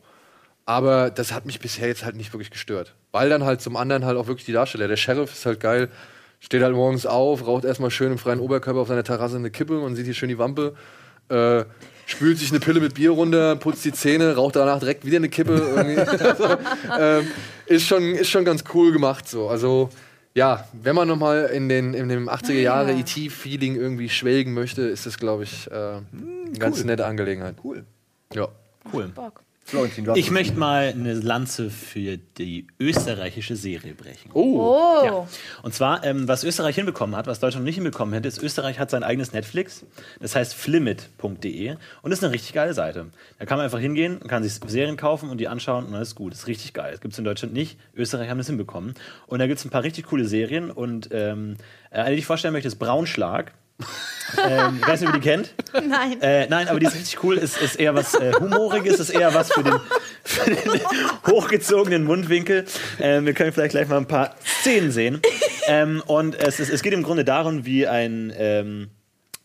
Aber das hat mich bisher jetzt halt nicht wirklich gestört. Weil dann halt zum anderen halt auch wirklich die Darsteller. Der Sheriff ist halt geil, steht halt morgens auf, raucht erstmal schön im freien Oberkörper auf seiner Terrasse eine Kippe und sieht hier schön die Wampe. Äh, spült sich eine Pille mit Bier runter, putzt die Zähne, raucht danach direkt wieder eine Kippe. Irgendwie. also, ähm, ist, schon, ist schon ganz cool gemacht so. Also ja, wenn man nochmal in, den, in dem 80er Jahre ja. ET-Feeling irgendwie schwelgen möchte, ist das, glaube ich, äh, eine ganz nette Angelegenheit. Cool. Ja. Cool. Bock. Florentin, du Ich möchte mal eine Lanze für die österreichische Serie brechen. Oh. Oh. Ja. Und zwar, ähm, was Österreich hinbekommen hat, was Deutschland nicht hinbekommen hätte, ist, Österreich hat sein eigenes Netflix. Das heißt flimit.de und ist eine richtig geile Seite. Da kann man einfach hingehen und kann sich Serien kaufen und die anschauen und ist gut. Das ist richtig geil. Das gibt es in Deutschland nicht. Österreich haben das hinbekommen. Und da gibt es ein paar richtig coole Serien und ähm, äh, eine, die ich vorstellen möchte, ist Braunschlag. Ähm, ich weiß nicht, ob ihr die kennt. Nein. Äh, nein, aber die ist richtig cool. Ist, ist eher was äh, Humoriges, ist eher was für den, für den hochgezogenen Mundwinkel. Ähm, wir können vielleicht gleich mal ein paar Szenen sehen. Ähm, und es, ist, es geht im Grunde darum, wie ein ähm,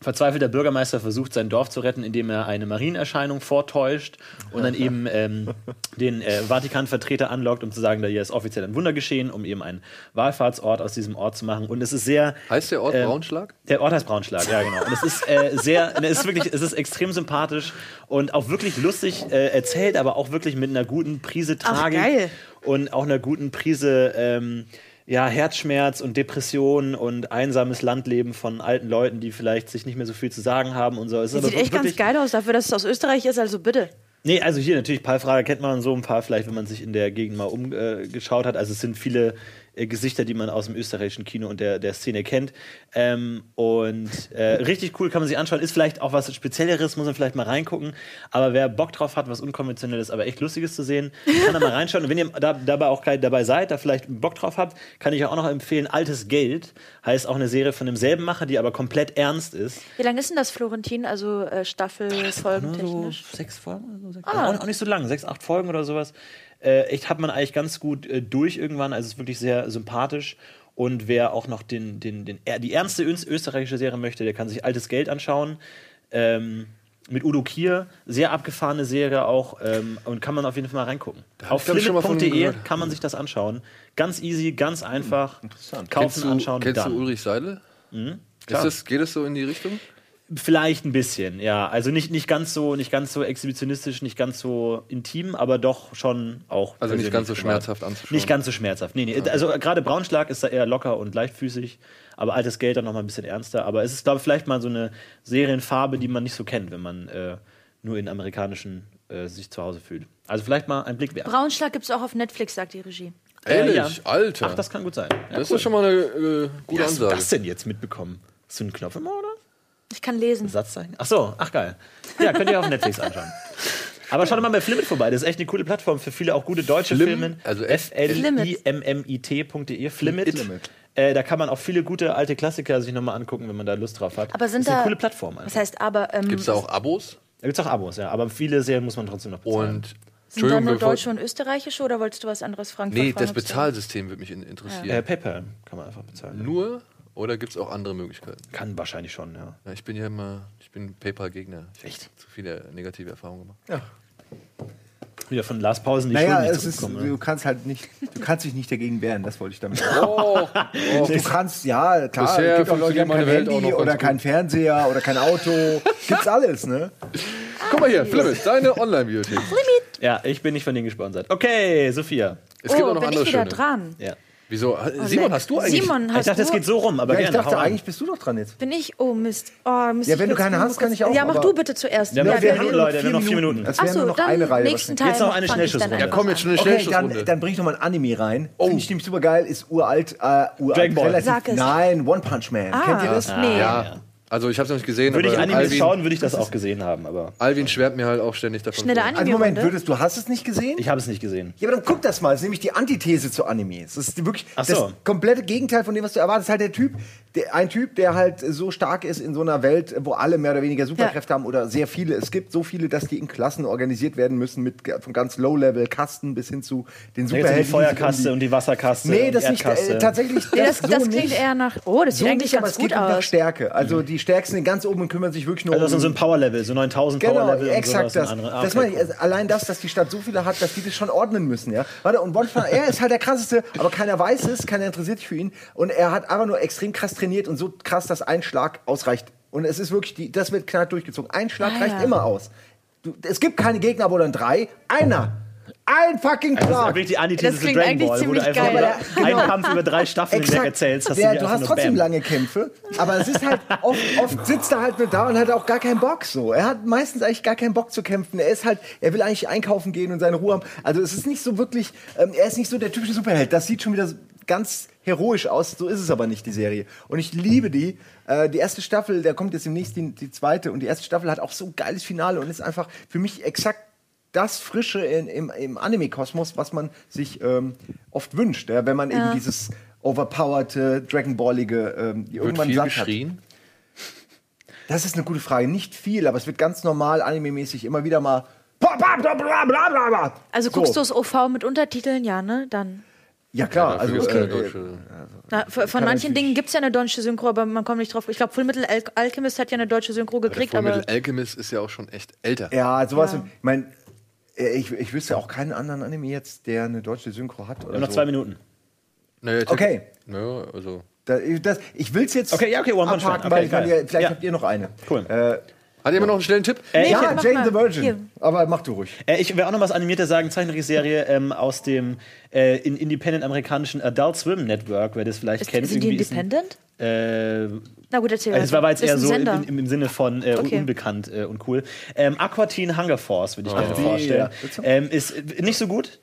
verzweifelter Bürgermeister versucht, sein Dorf zu retten, indem er eine Marienerscheinung vortäuscht und dann eben ähm, den äh, Vatikanvertreter anlockt, um zu sagen, da hier ist offiziell ein Wunder geschehen, um eben einen Wallfahrtsort aus diesem Ort zu machen. Und es ist sehr Heißt der Ort Ähm, Braunschlag? der Ort heißt Braunschlag, ja genau. Und es ist äh, sehr, es ist wirklich, es ist extrem sympathisch und auch wirklich lustig äh, erzählt, aber auch wirklich mit einer guten Prise Tragik geil. und auch einer guten Prise ähm, ja, Herzschmerz und Depression und einsames Landleben von alten Leuten, die vielleicht sich nicht mehr so viel zu sagen haben und so. Es Sieht echt ganz geil aus dafür, dass es aus Österreich ist, also bitte. Nee, also hier natürlich Palfrader kennt man so ein paar vielleicht, wenn man sich in der Gegend mal umgeschaut äh, hat. Also es sind viele äh, Gesichter, die man aus dem österreichischen Kino und der, der Szene kennt. Ähm, und äh, richtig cool kann man sich anschauen. Ist vielleicht auch was Spezielleres, muss man vielleicht mal reingucken. Aber wer Bock drauf hat, was Unkonventionelles, aber echt Lustiges zu sehen, kann da mal reinschauen. Und wenn ihr da, dabei auch dabei seid, da vielleicht Bock drauf habt, kann ich auch noch empfehlen, Altes Geld heißt auch eine Serie von demselben Macher, die aber komplett ernst ist. Wie lange ist denn das, Florentin? Also äh, Staffel, Folgen so technisch? sechs Folgen so. Sechs, Ah. auch, auch nicht so lang, sechs, acht Folgen oder sowas. Äh, echt hat man eigentlich ganz gut äh, durch irgendwann. Also es ist wirklich sehr sympathisch. Und wer auch noch den, den, den, die ernste Ös- österreichische Serie möchte, der kann sich Altes Geld anschauen. Ähm, mit Udo Kier, sehr abgefahrene Serie auch ähm, und kann man auf jeden Fall mal reingucken. Auf gehört. kann man sich das anschauen. Ganz easy, ganz einfach. interessant. Kaufen, Kennst du, anschauen, kennst dann. du Ulrich Seidel? Ist das, geht das so in die Richtung? Vielleicht ein bisschen, ja. Also nicht, nicht ganz so, nicht ganz so exhibitionistisch, nicht ganz so intim, aber doch schon auch. Also nicht ganz so schmerzhaft anzuschauen. Nicht ganz so schmerzhaft. Nee, nee. Also gerade Braunschlag ist da eher locker und leichtfüßig, aber altes Geld dann nochmal ein bisschen ernster. Aber es ist, glaube ich, vielleicht mal so eine Serienfarbe, die man nicht so kennt, wenn man äh, nur in amerikanischen äh, sich zu Hause fühlt. Also vielleicht mal ein Blick wert. Braunschlag gibt es auch auf Netflix, sagt die Regie. Ehrlich, Äh, ja. Alter. Ach, das kann gut sein. Ja, das cool. ist schon mal eine äh, Wie gute hast du Ansage. das denn jetzt mitbekommen? Hast du einen Knopf im Ohr, oder? Ich kann lesen. Satzzeichen? Ach so, ach geil. Ja, könnt ihr auf Netflix anschauen. Aber schaut mal bei Flimit vorbei. Das ist echt eine coole Plattform für viele auch gute deutsche Flim- Filme. also F- F-L-I-M-M-I-T.de. Flimit. Flimit. Äh, da kann man auch viele gute alte Klassiker sich nochmal angucken, wenn man da Lust drauf hat. Aber sind das ist eine da- coole Plattform. Das einfach. heißt aber, ähm, Gibt es da auch Abos? Da gibt es auch Abos, ja. Aber viele Serien muss man trotzdem noch bezahlen. Und sind da nur deutsche und österreichische oder wolltest du was anderes fragen? Nee, Fragen, das Bezahlsystem würde mich in- interessieren. äh, PayPal kann man einfach bezahlen. Nur oder gibt es auch andere Möglichkeiten? Kann wahrscheinlich schon, ja. Ja, ich bin ja immer, ich bin PayPal-Gegner. Ich habe zu viele negative Erfahrungen gemacht. Ja. Wieder von Lars Pausen die Naja, nicht es ist, zurückkommen. du ne? kannst halt nicht, du kannst dich nicht dagegen wehren, das wollte ich damit sagen. Oh, oh. Du kannst, ja, klar, Bisher es gibt auch Leute, die haben kein Welt Handy oder kein gut. Fernseher oder kein Auto. Gibt's alles, ne? Guck mal hier, Flimmit, deine Online-Bibliothek. Ja, ich bin nicht von denen gesponsert. Okay, Sophia. Es gibt oh, auch noch bin andere ich wieder schöne. dran. Ja. Wieso? Simon, hast du eigentlich? Simon, Ich hast dachte, es geht so rum, aber Ja, ich gerne. dachte, hau rein. eigentlich bist du doch dran jetzt. Bin ich? Oh Mist. Oh, Mist Ja, wenn du keine hast, kann ich auch, Ja, mach du bitte zuerst. Ja, Ja, wir wir- haben Leute, nur noch vier Minuten. Es Ach wären so, nur noch dann eine Reihe. nächsten Teil. Jetzt noch eine ich Schnellschussrunde. Ja, komm, jetzt schon eine Okay, dann, Schnellschussrunde. dann bring ich noch mal ein Anime rein. Finde ich nämlich super geil, ist uralt. Äh, uralt Dragon Ball. relativ- Sag es. Nein, One Punch Man. Ah, Kennt ihr das? Nee. ja. Also ich habe es noch nicht gesehen, Würde ich aber Animes Alvin, schauen, würde ich das auch gesehen haben, aber Alvin schwärmt mir halt auch ständig davon. Schnelle. Anime. Also Moment, Runde. würdest du hast es nicht gesehen? ich habe es nicht gesehen. Ja, aber dann guck das mal. Das ist nämlich die Antithese zu Animes. Das ist wirklich Ach so. das komplette Gegenteil von dem, was du erwartest. Halt der Typ, der, ein Typ, der halt so stark ist in so einer Welt, wo alle mehr oder weniger Superkräfte haben oder sehr viele. Es gibt so viele, dass die in Klassen organisiert werden müssen, mit von ganz Low-Level-Kasten bis hin zu den gibt's ja die Superhelden. Feuerkaste und die Wasserkaste. Nee, das nicht. Äh, tatsächlich. Nee, das, so das klingt nicht. eher nach. Oh, das sieht so eigentlich nicht, aber ganz es geht gut um nach aus. Stärke. Also die Stärksten sind ganz oben und kümmern sich wirklich nur Also das um sind so ein Power-Level, so 9000 Genau, Power-Level. und exakt sowas das. Ah, das okay, meine ich, also allein das, dass die Stadt so viele hat, dass die das schon ordnen müssen, ja. Warte, und Bonfire, er ist halt der krasseste, aber keiner weiß es, keiner interessiert sich für ihn. Und er hat einfach nur extrem krass trainiert und so krass, dass ein Schlag ausreicht. Und es ist wirklich, die, das wird knallt durchgezogen. Ein Schlag Ah, reicht ja. immer aus. Du, es gibt keine Gegner, wo dann drei. Einer. Ein fucking Das ist wirklich die Antithese Das zu klingt Dragon eigentlich Ball, wo du ziemlich einfach geil. über Ja, genau. einen Kampf über drei Staffeln hinweg erzählst. Hast ja, du hast trotzdem Bam. lange Kämpfe, aber es ist halt oft, oft sitzt er halt nur da und hat auch gar keinen Bock so. Er hat meistens eigentlich gar keinen Bock zu kämpfen. Er ist halt, er will eigentlich einkaufen gehen und seine Ruhe haben. Also es ist nicht so wirklich, ähm, er ist nicht so der typische Superheld. Das sieht schon wieder ganz heroisch aus. So ist es aber nicht die Serie. Und ich liebe die. Äh, die erste Staffel, da kommt jetzt demnächst die, die zweite und die erste Staffel hat auch so ein geiles Finale und ist einfach für mich exakt das Frische in, im, im Anime-Kosmos, was man sich ähm, oft wünscht, ja, wenn man eben dieses overpowerte, Dragon-Ballige ähm, Wird irgendwann viel satt geschrien. hat. Das ist eine gute Frage. Nicht viel, aber es wird ganz normal anime-mäßig immer wieder mal. Bla, bla, bla, bla, bla, bla, bla. Also guckst du es OV mit Untertiteln? Ja, ne? Dann. Ja klar, Dafür also gibt's keine äh, deutsche. Na, von von manchen Dingen gibt es ja eine deutsche Synchro, aber man kommt nicht drauf. Ich glaube, Fullmetal Al Alchemist hat ja eine deutsche Synchro gekriegt, Fullmetal aber. Alchemist ist ja auch schon echt älter. ja, sowas. Ja. Ich mein, äh, ich, ich wüsste auch keinen anderen Anime jetzt, der eine deutsche Synchro hat. Oder noch so. zwei Minuten. Naja, Okay. Naja, also. Da, das, ich will es jetzt Okay, ja, okay, One Punch Man. abhaken, Okay, weil ich meine, geil. ihr- vielleicht Ja. habt ihr noch eine. Cool. Äh, Hat jemand noch einen schnellen Tipp? Äh, ja, mach Jane mal. the Virgin. Hier. Aber mach du ruhig. Äh, ich will auch noch was Animiertes sagen, Zeichentrickserie ähm, aus dem äh, in independent amerikanischen Adult Swim Network, wer das vielleicht Ist, kennt. sind die ist ein- independent? Äh, Na gut, erzähl also es war aber jetzt eher so im, im, im Sinne von äh, Okay. unbekannt äh, und cool. Ähm, Aqua Teen Hunger Force würde ich gerne die, vorstellen. Ähm, ist äh, nicht so gut.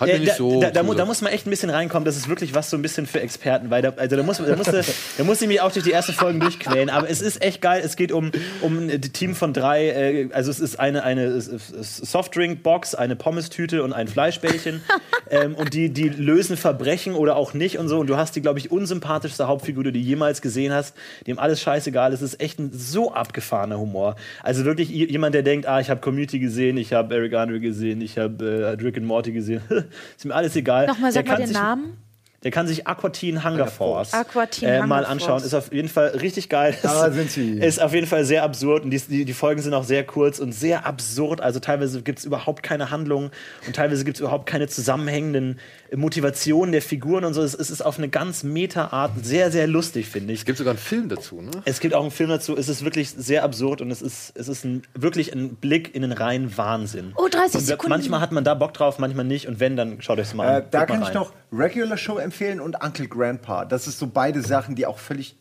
Hat mir Äh, nicht da, so da, da, mu- zugesagt. da muss man echt ein bisschen reinkommen. Das ist wirklich was so ein bisschen für Experten, weil da, also da muss, da musste, da muss ich mich auch durch die ersten Folgen durchquälen. Aber es ist echt geil. Es geht um um ein Team von drei. Äh, also es ist eine eine Softdrink-Box, eine Pommes-Tüte und ein Fleischbällchen. ähm, und die die lösen Verbrechen oder auch nicht und so. Und du hast die glaube ich unsympathischste Hauptfigur, die du jemals gesehen hast, dem alles scheißegal. ist. Es ist echt ein so abgefahrener Humor. Also wirklich jemand, der denkt, ah, ich habe Community gesehen, ich habe Eric Andre gesehen, ich habe äh, Rick and Morty gesehen. ist mir alles egal. Nochmal, sag Der mal den Namen. Der kann sich Aqua Teen Hunger Force Aqua Teen äh, Hunger mal anschauen. Force. Ist auf jeden Fall richtig geil. Da Ist- sind sie. Ist auf jeden Fall sehr absurd und die, die, die Folgen sind auch sehr kurz und sehr absurd. Also teilweise gibt es überhaupt keine Handlung und teilweise gibt es überhaupt keine zusammenhängenden Motivationen der Figuren und so. Es, es ist auf eine ganz Meta-Art sehr, sehr lustig, finde ich. Es gibt sogar einen Film dazu, ne? Es gibt auch einen Film dazu. Es ist wirklich sehr absurd und es ist, es ist ein, wirklich ein Blick in den reinen Wahnsinn. Oh, 30 Und Sekunden. Manchmal hat man da Bock drauf, manchmal nicht. Und wenn, dann schaut euch das mal an. Äh, da Guckt mal kann ich noch Regular Show empfehlen und Uncle Grandpa. Das ist so beide Sachen, die auch völlig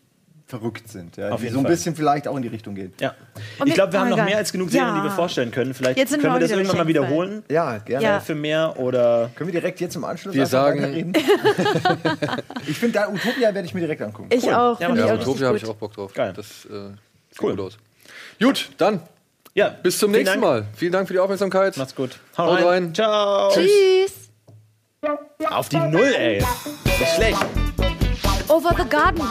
verrückt sind. Ja, Auf die jeden so ein Fall. bisschen vielleicht auch in die Richtung gehen. Ja. Und Ich glaube, wir oh haben noch mehr als genug Serien, Ja. die wir vorstellen können. Vielleicht Jetzt sind können wir wir das wieder irgendwann mal Geschenk wiederholen. Ja, gerne. Ja. Für mehr oder. Können wir direkt jetzt im Anschluss Wir einfach sagen- weiterreden? ich finde, da Utopia werde ich mir direkt angucken. Ich auch. Ja, find Ja, ich Ja, auch Utopia habe ich auch Bock drauf. Geil. Das äh, sieht Cool. gut aus. Gut, dann Ja, Bis zum vielen nächsten Dank. Mal. Vielen Dank für die Aufmerksamkeit. Macht's gut. Haut rein. Ciao. Tschüss. Auf die Null, ey. Nicht schlecht. Over the garden.